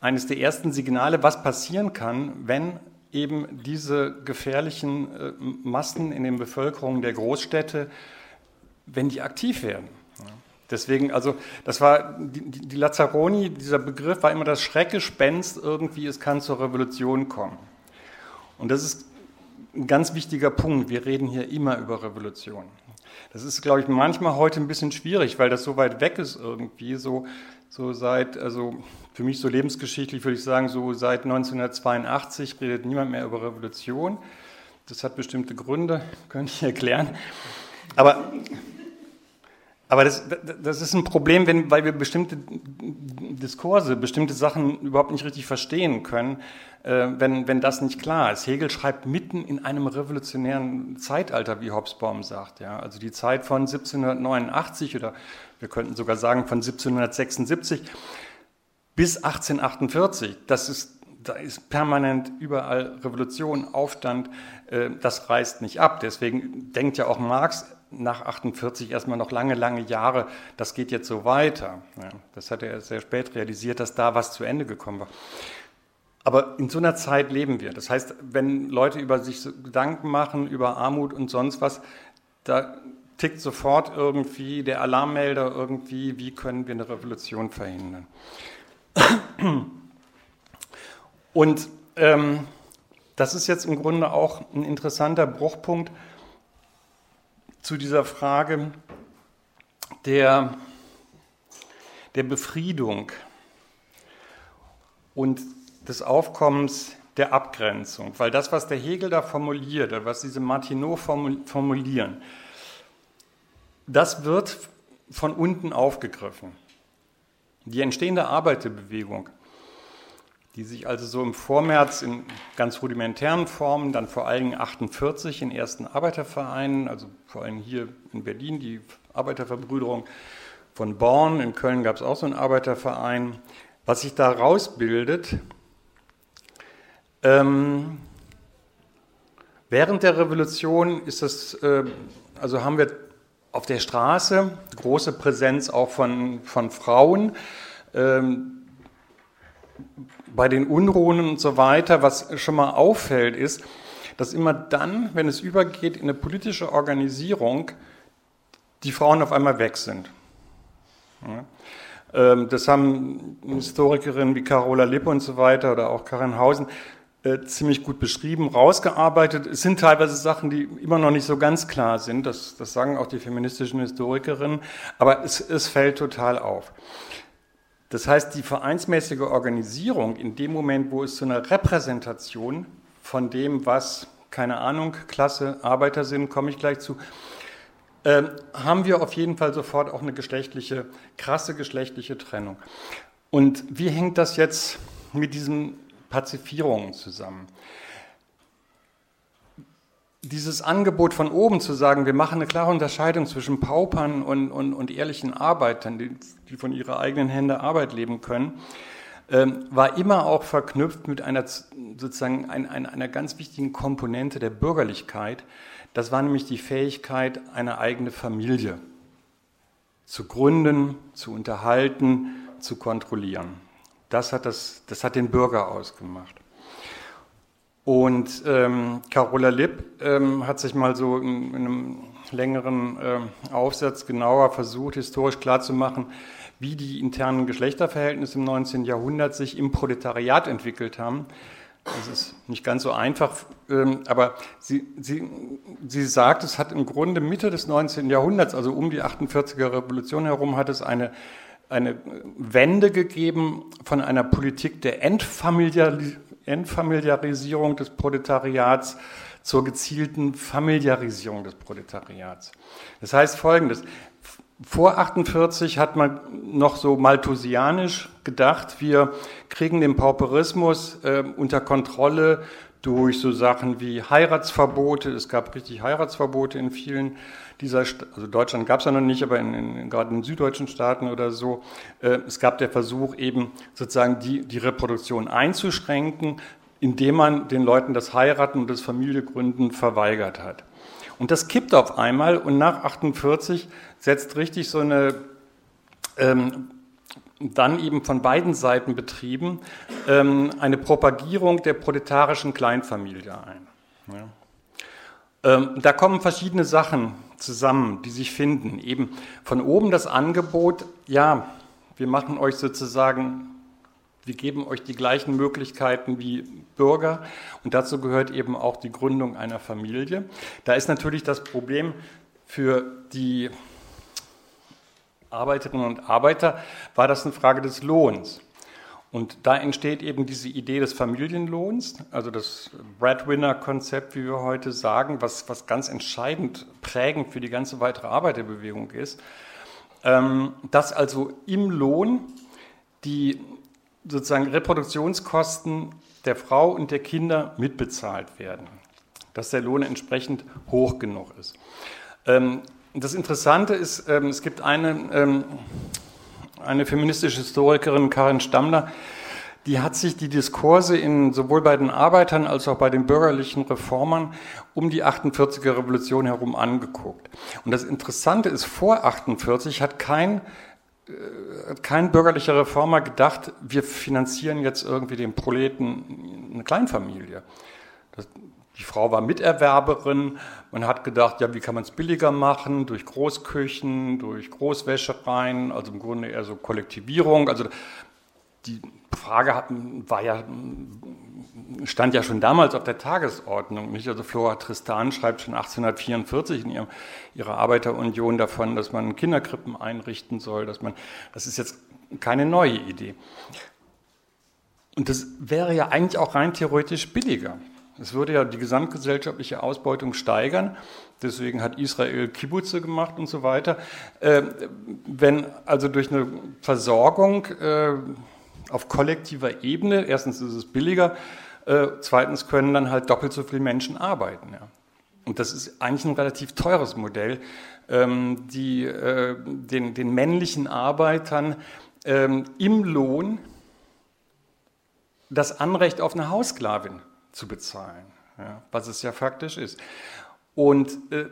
eines der ersten Signale, was passieren kann, wenn eben diese gefährlichen äh, Massen in den Bevölkerungen der Großstädte, wenn die aktiv werden. Deswegen, also das war die, die Lazzaroni, dieser Begriff war immer das Schreckgespenst, irgendwie es kann zur Revolution kommen. Und das ist ein ganz wichtiger Punkt. Wir reden hier immer über Revolution. Das ist, glaube ich, manchmal heute ein bisschen schwierig, weil das so weit weg ist irgendwie, so, so seit, also für mich so lebensgeschichtlich würde ich sagen, so seit 1982 redet niemand mehr über Revolution. Das hat bestimmte Gründe, könnte ich erklären. Aber aber das, das ist ein Problem, wenn, weil wir bestimmte Diskurse, bestimmte Sachen überhaupt nicht richtig verstehen können, äh, wenn, wenn das nicht klar ist. Hegel schreibt mitten in einem revolutionären Zeitalter, wie Hobsbawm sagt. Ja? Also die Zeit von 1789 oder wir könnten sogar sagen von 1776 bis 1848. Das ist, da ist permanent überall Revolution, Aufstand. Äh, das reißt nicht ab. Deswegen denkt ja auch Marx, nach 48 erstmal noch lange, lange Jahre, das geht jetzt so weiter. Ja, das hat er sehr spät realisiert, dass da was zu Ende gekommen war. Aber in so einer Zeit leben wir. Das heißt, wenn Leute über sich Gedanken machen, über Armut und sonst was, da tickt sofort irgendwie der Alarmmelder irgendwie, wie können wir eine Revolution verhindern. Und ähm, das ist jetzt im Grunde auch ein interessanter Bruchpunkt, zu dieser Frage der, der Befriedung und des Aufkommens der Abgrenzung. Weil das, was der Hegel da formuliert, oder was diese Martineau formulieren, das wird von unten aufgegriffen. Die entstehende Arbeiterbewegung die sich also so im Vormärz in ganz rudimentären Formen, dann vor allem 48 in ersten Arbeitervereinen, also vor allem hier in Berlin die Arbeiterverbrüderung von Born, in Köln gab es auch so einen Arbeiterverein, was sich da rausbildet. Ähm, während der Revolution ist das, äh, also haben wir auf der Straße große Präsenz auch von, von Frauen. Ähm, bei den Unruhen und so weiter, was schon mal auffällt, ist, dass immer dann, wenn es übergeht in eine politische Organisierung, die Frauen auf einmal weg sind. Ähm, das haben Historikerinnen wie Carola Lippe und so weiter oder auch Karin Hausen äh, ziemlich gut beschrieben, rausgearbeitet. Es sind teilweise Sachen, die immer noch nicht so ganz klar sind. Das, das sagen auch die feministischen Historikerinnen. Aber es, es fällt total auf. Das heißt, die vereinsmäßige Organisierung in dem Moment, wo es zu einer Repräsentation von dem, was, keine Ahnung, Klasse, Arbeiter sind, komme ich gleich zu, äh, haben wir auf jeden Fall sofort auch eine geschlechtliche, krasse geschlechtliche Trennung. Und wie hängt das jetzt mit diesen Pazifierungen zusammen? Dieses Angebot von oben zu sagen, wir machen eine klare Unterscheidung zwischen Paupern und, und, und ehrlichen Arbeitern, die, die, von ihrer eigenen Hände Arbeit leben können, ähm, war immer auch verknüpft mit einer sozusagen ein, ein, einer ganz wichtigen Komponente der Bürgerlichkeit. Das war nämlich die Fähigkeit, eine eigene Familie zu gründen, zu unterhalten, zu kontrollieren. Das hat, das, das hat den Bürger ausgemacht. Und ähm, Carola Lipp ähm, hat sich mal so in, in einem längeren äh, Aufsatz genauer versucht, historisch klarzumachen, wie die internen Geschlechterverhältnisse im 19. Jahrhundert sich im Proletariat entwickelt haben. Das ist nicht ganz so einfach, ähm, aber sie, sie, sie sagt, es hat im Grunde Mitte des 19. Jahrhunderts, also um die 48er Revolution herum, hat es eine, eine Wende gegeben von einer Politik der Entfamiliarisierung Entfamiliarisierung des Proletariats zur gezielten Familiarisierung des Proletariats. Das heißt folgendes, vor 48 hat man noch so malthusianisch gedacht, wir kriegen den Pauperismus äh, unter Kontrolle durch so Sachen wie Heiratsverbote. Es gab richtig Heiratsverbote in vielen dieser, also Deutschland gab es ja noch nicht, aber in, in, gerade in süddeutschen Staaten oder so. Äh, es gab der Versuch eben sozusagen die, die Reproduktion einzuschränken, indem man den Leuten das Heiraten und das Familiegründen verweigert hat. Und das kippt auf einmal und nach 48 setzt richtig so eine ähm, dann eben von beiden Seiten betrieben, ähm, eine Propagierung der proletarischen Kleinfamilie ein. Ähm, da kommen verschiedene Sachen zusammen, die sich finden. Eben von oben das Angebot, ja, wir machen euch sozusagen, wir geben euch die gleichen Möglichkeiten wie Bürger und dazu gehört eben auch die Gründung einer Familie. Da ist natürlich das Problem für die Arbeiterinnen und Arbeiter, war das eine Frage des Lohns. Und da entsteht eben diese Idee des Familienlohns, also das Breadwinner-Konzept, wie wir heute sagen, was, was ganz entscheidend prägend für die ganze weitere Arbeiterbewegung ist, ähm, dass also im Lohn die sozusagen Reproduktionskosten der Frau und der Kinder mitbezahlt werden, dass der Lohn entsprechend hoch genug ist. Ähm, das Interessante ist, ähm, es gibt eine eine feministische Historikerin, Karin Stammler, die hat sich die Diskurse in, sowohl bei den Arbeitern als auch bei den bürgerlichen Reformern um die 48er Revolution herum angeguckt. Und das Interessante ist, vor 48 hat kein, äh, kein bürgerlicher Reformer gedacht, wir finanzieren jetzt irgendwie den Proleten eine Kleinfamilie. Das, die Frau war Miterwerberin. Man hat gedacht, ja, wie kann man es billiger machen? Durch Großküchen, durch Großwäschereien, also im Grunde eher so Kollektivierung. Also die Frage war ja, stand ja schon damals auf der Tagesordnung. Nicht? Also Flora Tristan schreibt schon 1844 in ihrem, ihrer Arbeiterunion davon, dass man Kinderkrippen einrichten soll, dass man, das ist jetzt keine neue Idee. Und das wäre ja eigentlich auch rein theoretisch billiger. Es würde ja die gesamtgesellschaftliche Ausbeutung steigern. Deswegen hat Israel Kibbutze gemacht und so weiter. Äh, wenn also durch eine Versorgung äh, auf kollektiver Ebene, erstens ist es billiger, äh, zweitens können dann halt doppelt so viele Menschen arbeiten. Ja. Und das ist eigentlich ein relativ teures Modell, ähm, die den, den männlichen Arbeitern ähm, im Lohn das Anrecht auf eine Haussklavin zu bezahlen, ja, was es ja faktisch ist. Und äh,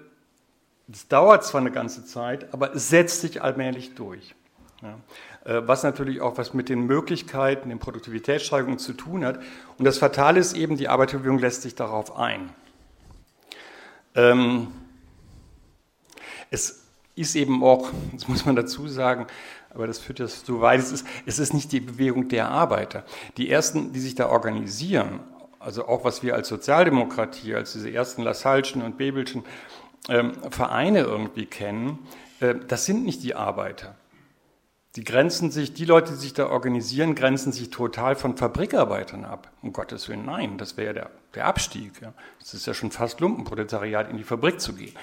es dauert zwar eine ganze Zeit, aber es setzt sich allmählich durch. Ja. Äh, was natürlich auch was mit den Möglichkeiten, den Produktivitätssteigerungen zu tun hat. Und das Fatale ist eben, die Arbeiterbewegung lässt sich darauf ein. Ähm, es ist eben auch, das muss man dazu sagen, aber das führt jetzt zu weit, es ist, es ist nicht die Bewegung der Arbeiter. Die ersten, die sich da organisieren also auch was wir als Sozialdemokratie, als diese ersten Lassalschen und Bebelschen ähm, Vereine irgendwie kennen, äh, das sind nicht die Arbeiter. Die grenzen sich, die Leute, die sich da organisieren, grenzen sich total von Fabrikarbeitern ab. Um Gottes Willen, nein, das wäre ja der, der Abstieg. Ja. Das ist ja schon fast Lumpenproletariat, in die Fabrik zu gehen.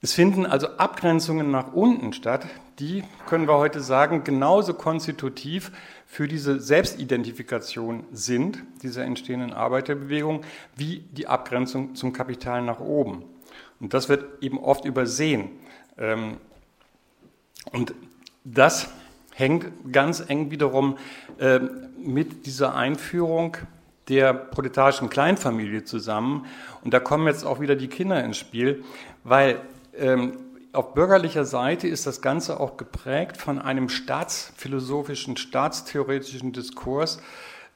Es finden also Abgrenzungen nach unten statt, die, können wir heute sagen, genauso konstitutiv für diese Selbstidentifikation sind, dieser entstehenden Arbeiterbewegung, wie die Abgrenzung zum Kapital nach oben. Und das wird eben oft übersehen. Ähm, und das hängt ganz eng wiederum ähm, mit dieser Einführung der proletarischen Kleinfamilie zusammen. Und da kommen jetzt auch wieder die Kinder ins Spiel, weil ähm, auf bürgerlicher Seite ist das Ganze auch geprägt von einem staatsphilosophischen, staatstheoretischen Diskurs,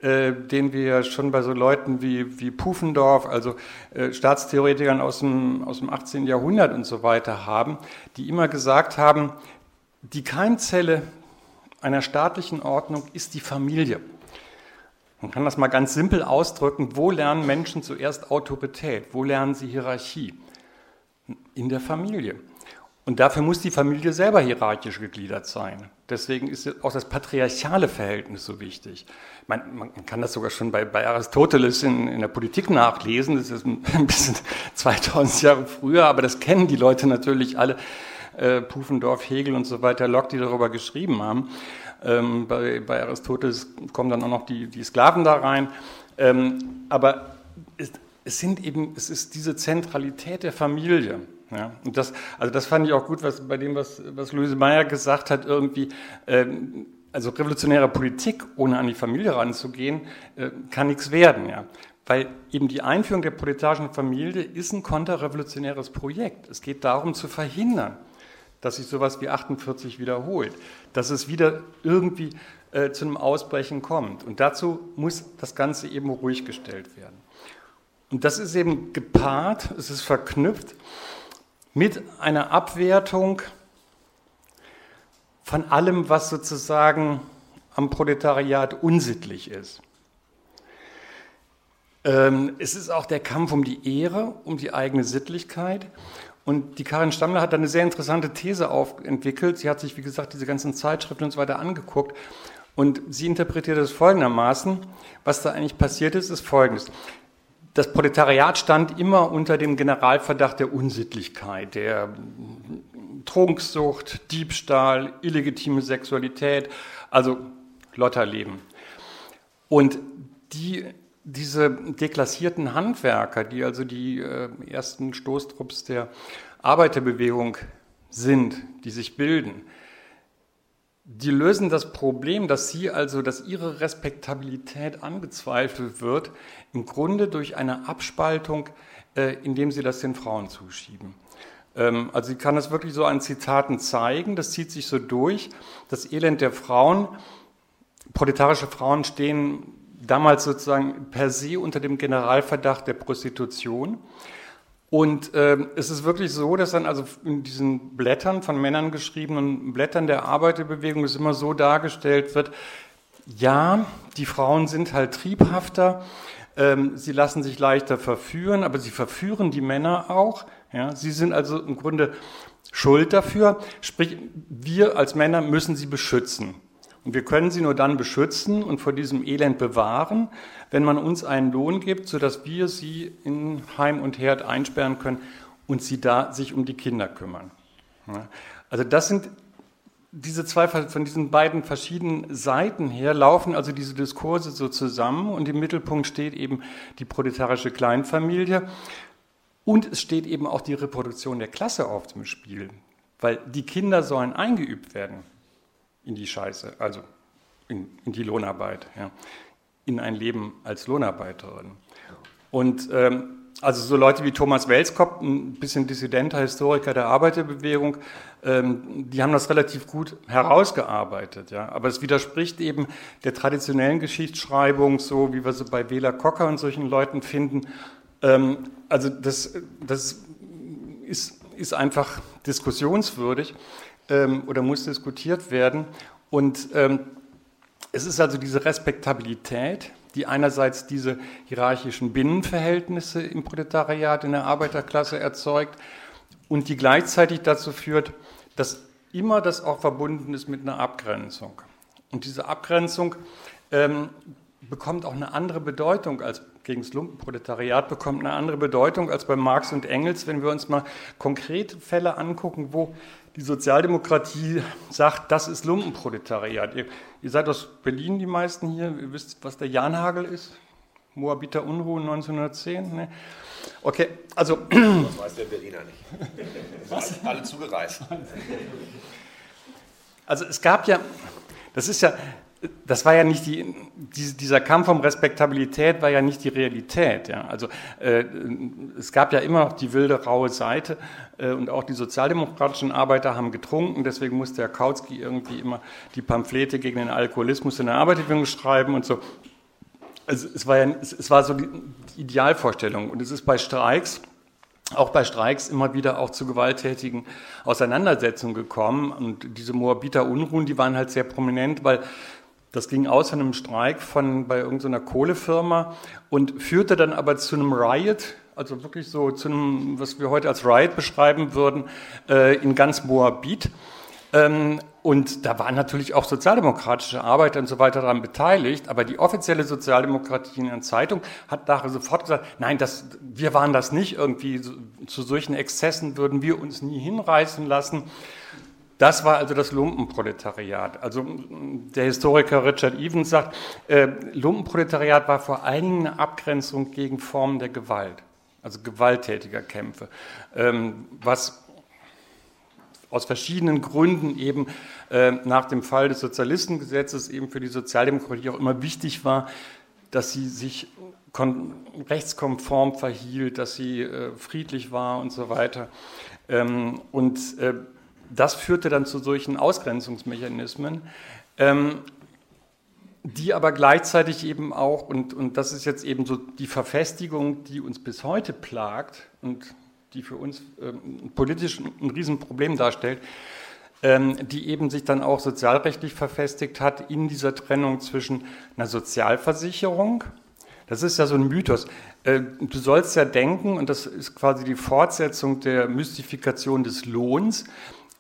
äh, den wir schon bei so Leuten wie, wie Pufendorf, also äh, Staatstheoretikern aus dem, aus dem 18. Jahrhundert und so weiter haben, die immer gesagt haben, die Keimzelle einer staatlichen Ordnung ist die Familie. Man kann das mal ganz simpel ausdrücken, wo lernen Menschen zuerst Autorität, wo lernen sie Hierarchie? In der Familie. Und dafür muss die Familie selber hierarchisch gegliedert sein. Deswegen ist auch das patriarchale Verhältnis so wichtig. Man, man kann das sogar schon bei, bei Aristoteles in, in, der Politik nachlesen. Das ist ein bisschen 2000 Jahre früher, aber das kennen die Leute natürlich alle. Äh, Pufendorf, Hegel und so weiter, Locke, die darüber geschrieben haben. Ähm, bei, bei, Aristoteles kommen dann auch noch die, die Sklaven da rein. Ähm, aber es, es, sind eben, es ist diese Zentralität der Familie. Ja, das, also das fand ich auch gut, was bei dem, was, was Louise Meyer gesagt hat, irgendwie, ähm, also revolutionäre Politik, ohne an die Familie ranzugehen, äh, kann nichts werden, ja. Weil eben die Einführung der proletarischen Familie ist ein konterrevolutionäres Projekt. Es geht darum zu verhindern, dass sich sowas wie 48 wiederholt, dass es wieder irgendwie äh, zu einem Ausbrechen kommt. Und dazu muss das Ganze eben ruhig gestellt werden. Und das ist eben gepaart, es ist verknüpft mit einer Abwertung von allem, was sozusagen am Proletariat unsittlich ist. Ähm, es ist auch der Kampf um die Ehre, um die eigene Sittlichkeit. Und die Karin Stammler hat da eine sehr interessante These entwickelt. Sie hat sich, wie gesagt, diese ganzen Zeitschriften und so weiter angeguckt. Und sie interpretiert es folgendermaßen. Was da eigentlich passiert ist, ist folgendes. Das Proletariat stand immer unter dem Generalverdacht der Unsittlichkeit, der Trunksucht, Diebstahl, illegitime Sexualität, also Lotterleben. Und die, diese deklassierten Handwerker, die also die äh, ersten Stoßtrupps der Arbeiterbewegung sind, die sich bilden, die lösen das Problem, dass sie also, dass ihre Respektabilität angezweifelt wird, im Grunde durch eine Abspaltung, äh, indem sie das den Frauen zuschieben. Ähm, also sie kann das wirklich so an Zitaten zeigen, das zieht sich so durch. Das Elend der Frauen, proletarische Frauen stehen damals sozusagen per se unter dem Generalverdacht der Prostitution. Und äh, es ist wirklich so, dass dann also in diesen Blättern von Männern geschriebenen Blättern der Arbeiterbewegung es immer so dargestellt wird, ja, die Frauen sind halt triebhafter, ähm, sie lassen sich leichter verführen, aber sie verführen die Männer auch. Ja, sie sind also im Grunde schuld dafür. Sprich, wir als Männer müssen sie beschützen. Und wir können sie nur dann beschützen und vor diesem Elend bewahren, wenn man uns einen Lohn gibt, sodass wir sie in Heim und Herd einsperren können und sie da sich um die Kinder kümmern. Also das sind diese zwei, von diesen beiden verschiedenen Seiten her laufen also diese Diskurse so zusammen und im Mittelpunkt steht eben die proletarische Kleinfamilie und es steht eben auch die Reproduktion der Klasse auf dem Spiel, weil die Kinder sollen eingeübt werden in die Scheiße, also in, in die Lohnarbeit, ja, in ein Leben als Lohnarbeiterin. Und ähm, also so Leute wie Thomas Welskop, ein bisschen dissidenter Historiker der Arbeiterbewegung, ähm, die haben das relativ gut herausgearbeitet. Ja. Aber es widerspricht eben der traditionellen Geschichtsschreibung, so wie wir sie bei Wähler Kocker und solchen Leuten finden. Ähm, also das, das ist, ist einfach diskussionswürdig ähm, oder muss diskutiert werden. Und es ist also diese Respektabilität, die einerseits diese hierarchischen Binnenverhältnisse im Proletariat, in der Arbeiterklasse erzeugt und die gleichzeitig dazu führt, dass immer das auch verbunden ist mit einer Abgrenzung. Und diese Abgrenzung ähm, bekommt auch eine andere Bedeutung als gegen das Lumpenproletariat, bekommt eine andere Bedeutung als bei Marx und Engels, wenn wir uns mal konkrete Fälle angucken, wo die Sozialdemokratie sagt, das ist Lumpenproletariat. Ihr, ihr seid aus Berlin, die meisten hier, ihr wisst, was der Janhagel ist. Moabiter Unruhen 1910. Ne? Okay, also. Das weiß der Berliner nicht. Was? Alle zugereist. Also es gab ja, das ist ja, das war ja nicht die, dieser Kampf um Respektabilität war ja nicht die Realität. Ja. Also äh, es gab ja immer noch die wilde, raue Seite äh, und auch die sozialdemokratischen Arbeiter haben getrunken, deswegen musste Herr Kautsky irgendwie immer die Pamphlete gegen den Alkoholismus in der Arbeiterbewegung schreiben und so. Also es war ja, es war so die, die Idealvorstellung und es ist bei Streiks auch bei Streiks immer wieder auch zu gewalttätigen Auseinandersetzungen gekommen. Und diese Moabiter Unruhen, die waren halt sehr prominent, weil das ging aus von einem Streik von, bei irgendeiner Kohlefirma und führte dann aber zu einem Riot also wirklich so zu einem, was wir heute als Riot beschreiben würden, äh, in ganz Moabit. Ähm, und da waren natürlich auch sozialdemokratische Arbeiter und so weiter daran beteiligt, aber die offizielle Sozialdemokratie in der Zeitung hat da sofort gesagt, nein, das, wir waren das nicht, irgendwie zu solchen Exzessen würden wir uns nie hinreißen lassen. Das war also das Lumpenproletariat. Also der Historiker Richard Evans sagt, äh, Lumpenproletariat war vor allen Dingen eine Abgrenzung gegen Formen der Gewalt, also gewalttätiger Kämpfe, ähm, was aus verschiedenen Gründen eben äh, nach dem Fall des Sozialistengesetzes eben für die Sozialdemokratie auch immer wichtig war, dass sie sich rechtskonform verhielt, dass sie äh, friedlich war und so weiter. Ähm, und äh, das führte dann zu solchen Ausgrenzungsmechanismen, ähm, die aber gleichzeitig eben auch, und, und das ist jetzt eben so die Verfestigung, die uns bis heute plagt und die für uns ähm, politisch ein Riesenproblem darstellt, ähm, die eben sich dann auch sozialrechtlich verfestigt hat in dieser Trennung zwischen einer Sozialversicherung, das ist ja so ein Mythos. Äh, du sollst ja denken, und das ist quasi die Fortsetzung der Mystifikation des Lohns,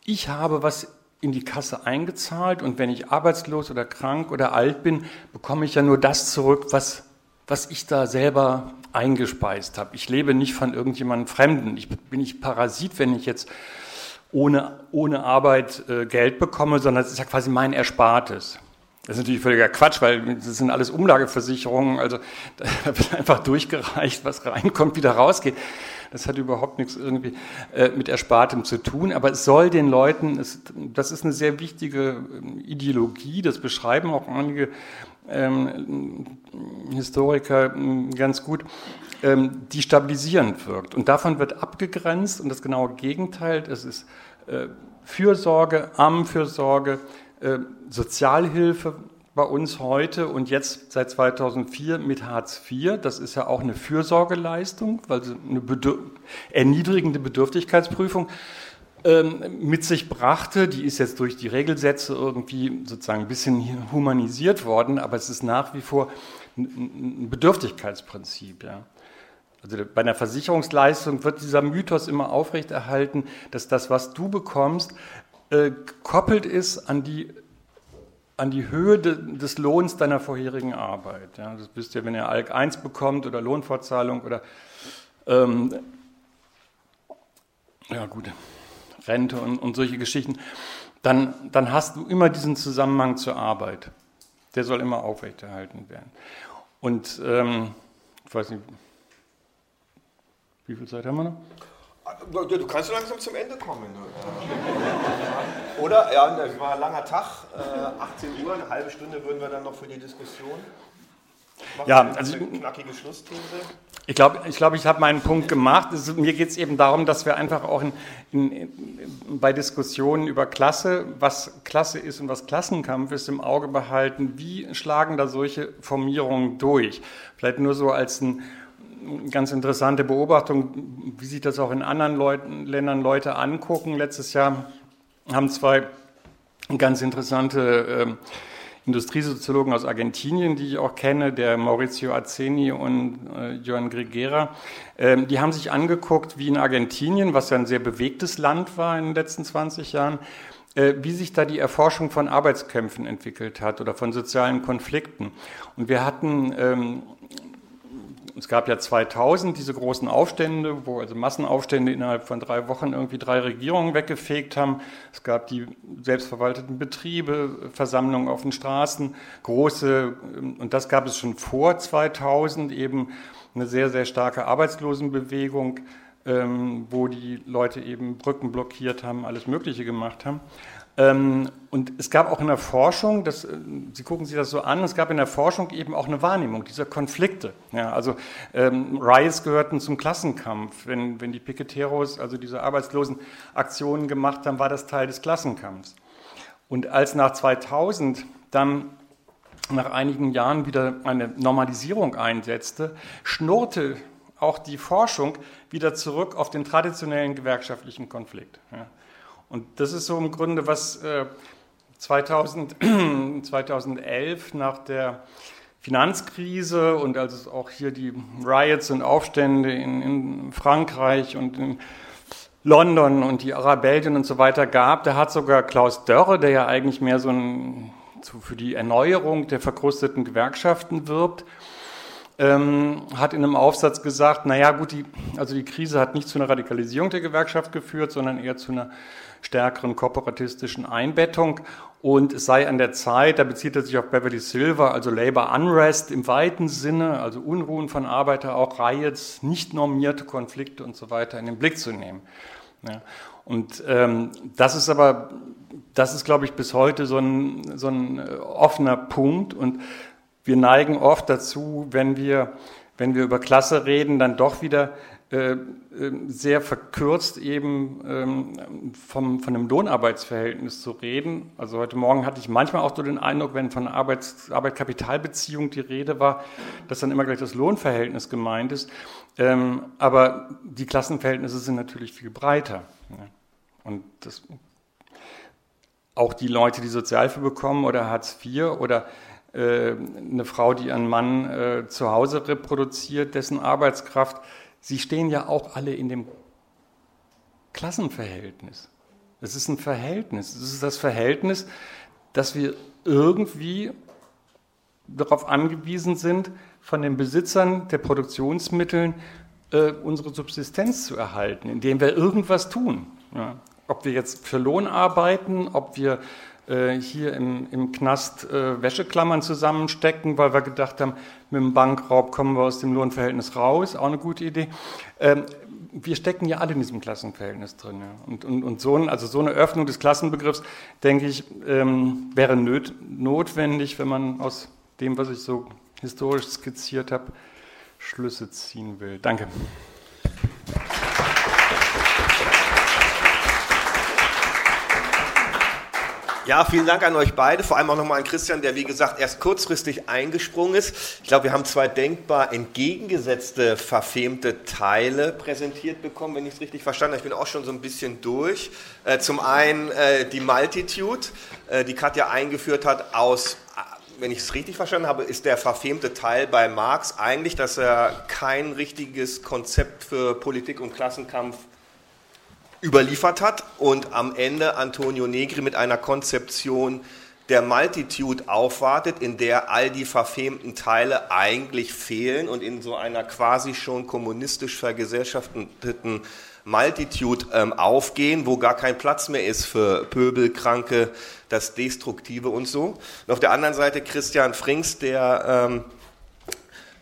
ich habe was in die Kasse eingezahlt und wenn ich arbeitslos oder krank oder alt bin, bekomme ich ja nur das zurück, was, was ich da selber eingespeist habe. Ich lebe nicht von irgendjemandem Fremden. Ich bin nicht Parasit, wenn ich jetzt ohne, ohne Arbeit äh, Geld bekomme, sondern es ist ja quasi mein Erspartes. Das ist natürlich völliger Quatsch, weil das sind alles Umlageversicherungen, also da wird einfach durchgereicht, was reinkommt, wieder rausgeht. Das hat überhaupt nichts irgendwie äh, mit Erspartem zu tun, aber es soll den Leuten, es, das ist eine sehr wichtige ähm, Ideologie, das beschreiben auch einige ähm, Historiker ähm, ganz gut, ähm, die stabilisierend wirkt. Und davon wird abgegrenzt und das genaue Gegenteil, es ist äh, Fürsorge, Armenfürsorge, äh, Sozialhilfe bei uns heute und jetzt seit 2004 mit Hartz IV. Das ist ja auch eine Fürsorgeleistung, weil eine bedür erniedrigende Bedürftigkeitsprüfung ähm, mit sich brachte. Die ist jetzt durch die Regelsätze irgendwie sozusagen ein bisschen humanisiert worden, aber es ist nach wie vor ein Bedürftigkeitsprinzip. Ja. Also bei einer Versicherungsleistung wird dieser Mythos immer aufrechterhalten, dass das, was du bekommst, äh, gekoppelt ist an die an die Höhe de, des Lohns deiner vorherigen Arbeit. Ja, das wisst ihr, wenn ihr ALK 1 bekommt oder Lohnfortzahlung oder ähm, ja gut, Rente und, und solche Geschichten, dann, dann hast du immer diesen Zusammenhang zur Arbeit. Der soll immer aufrechterhalten werden. Und ähm, ich weiß nicht, wie viel Zeit haben wir noch? Du kannst so langsam zum Ende kommen. Oder? Ja, es war ein langer Tag, 18 äh, Uhr, eine halbe Stunde würden wir dann noch für die Diskussion. Machen ja, also eine knackige Schlussthese. Ich glaube, ich, glaub, ich habe meinen Punkt gemacht. Es, mir geht es eben darum, dass wir einfach auch in, in, in, bei Diskussionen über Klasse, was Klasse ist und was Klassenkampf ist, im Auge behalten. Wie schlagen da solche Formierungen durch? Vielleicht nur so als ein ganz interessante Beobachtung, wie sich das auch in anderen Leuten, Ländern Leute angucken. Letztes Jahr haben zwei ganz interessante äh, Industriesoziologen aus Argentinien, die ich auch kenne, der Maurizio Azzeni und äh, Johan Grigera, äh, die haben sich angeguckt, wie in Argentinien, was ja ein sehr bewegtes Land war in den letzten 20 Jahren, äh, wie sich da die Erforschung von Arbeitskämpfen entwickelt hat oder von sozialen Konflikten. Und wir hatten ähm, es gab ja 2000 diese großen Aufstände, wo also Massenaufstände innerhalb von drei Wochen irgendwie drei Regierungen weggefegt haben. Es gab die selbstverwalteten Betriebe, Versammlungen auf den Straßen, große, und das gab es schon vor 2000 eben eine sehr, sehr starke Arbeitslosenbewegung, ähm, wo die Leute eben Brücken blockiert haben, alles Mögliche gemacht haben. Ähm, und es gab auch in der Forschung, das, äh, Sie gucken sich das so an, es gab in der Forschung eben auch eine Wahrnehmung dieser Konflikte. Ja, also ähm, Riots gehörten zum Klassenkampf. Wenn, wenn die Piqueteros, also diese arbeitslosen Aktionen gemacht haben, war das Teil des Klassenkampfs. Und als nach 2000 dann nach einigen Jahren wieder eine Normalisierung einsetzte, schnurrte auch die Forschung wieder zurück auf den traditionellen gewerkschaftlichen Konflikt. Ja. Und das ist so im Grunde, was 2000, äh, 2011 nach der Finanzkrise und als es auch hier die Riots und Aufstände in, in Frankreich und in London und die Arabellien und so weiter gab, da hat sogar Klaus Dörre, der ja eigentlich mehr so ein, für die Erneuerung der verkrusteten Gewerkschaften wirbt, ähm, hat in einem Aufsatz gesagt, naja gut, die, also die Krise hat nicht zu einer Radikalisierung der Gewerkschaft geführt, sondern eher zu einer stärkeren kooperatistischen Einbettung. Und es sei an der Zeit, da bezieht er sich auf Beverly Silver, also Labor Unrest im weiten Sinne, also Unruhen von Arbeiter, auch Riots, nicht normierte Konflikte und so weiter in den Blick zu nehmen. Ja. Und ähm, das ist aber, das ist, glaube ich, bis heute so ein, so ein äh, offener Punkt. Und wir neigen oft dazu, wenn wir, wenn wir über Klasse reden, dann doch wieder sehr verkürzt eben ähm, vom, von einem Lohnarbeitsverhältnis zu reden. Also heute Morgen hatte ich manchmal auch so den Eindruck, wenn von Arbeit-Kapital-Beziehung die Rede war, dass dann immer gleich das Lohnverhältnis gemeint ist. Ähm, aber die Klassenverhältnisse sind natürlich viel breiter. Und das, auch die Leute, die Sozialhilfe bekommen oder Hartz IV oder äh, eine Frau, die ihren Mann äh, zu Hause reproduziert, dessen Arbeitskraft, sie stehen ja auch alle in dem Klassenverhältnis. Es ist ein Verhältnis. Es ist das Verhältnis, dass wir irgendwie darauf angewiesen sind, von den Besitzern der Produktionsmittel äh, unsere Subsistenz zu erhalten, indem wir irgendwas tun. Ja. Ob wir jetzt für Lohn arbeiten, ob wir hier im, im Knast äh, Wäscheklammern zusammenstecken, weil wir gedacht haben, mit dem Bankraub kommen wir aus dem Lohnverhältnis raus, auch eine gute Idee. Ähm, wir stecken ja alle in diesem Klassenverhältnis drin. Ja. Und, und, und so, ein, also so eine Öffnung des Klassenbegriffs, denke ich, ähm, wäre nöt, notwendig, wenn man aus dem, was ich so historisch skizziert habe, Schlüsse ziehen will. Danke. Ja, vielen Dank an euch beide, vor allem auch nochmal an Christian, der wie gesagt erst kurzfristig eingesprungen ist. Ich glaube, wir haben zwei denkbar entgegengesetzte, verfemte Teile präsentiert bekommen, wenn ich es richtig verstanden habe. Ich bin auch schon so ein bisschen durch. Äh, zum einen äh, die Multitude, äh, die Katja eingeführt hat aus wenn ich es richtig verstanden habe, ist der verfemte Teil bei Marx eigentlich, dass er kein richtiges Konzept für Politik und Klassenkampf überliefert hat und am Ende Antonio Negri mit einer Konzeption der Multitude aufwartet, in der all die verfemten Teile eigentlich fehlen und in so einer quasi schon kommunistisch vergesellschafteten Multitude ähm, aufgehen, wo gar kein Platz mehr ist für Pöbel, Kranke, das Destruktive und so. Und auf der anderen Seite Christian Frings, der ähm,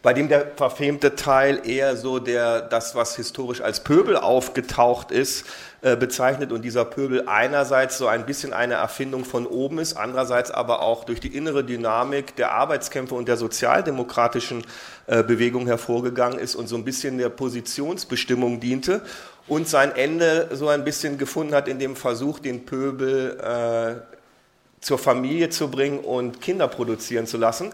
bei dem der verfemte Teil eher so der, das, was historisch als Pöbel aufgetaucht ist, äh, bezeichnet und dieser Pöbel einerseits so ein bisschen eine Erfindung von oben ist, andererseits aber auch durch die innere Dynamik der Arbeitskämpfe und der sozialdemokratischen äh, Bewegung hervorgegangen ist und so ein bisschen der Positionsbestimmung diente und sein Ende so ein bisschen gefunden hat in dem Versuch, den Pöbel äh, zur Familie zu bringen und Kinder produzieren zu lassen.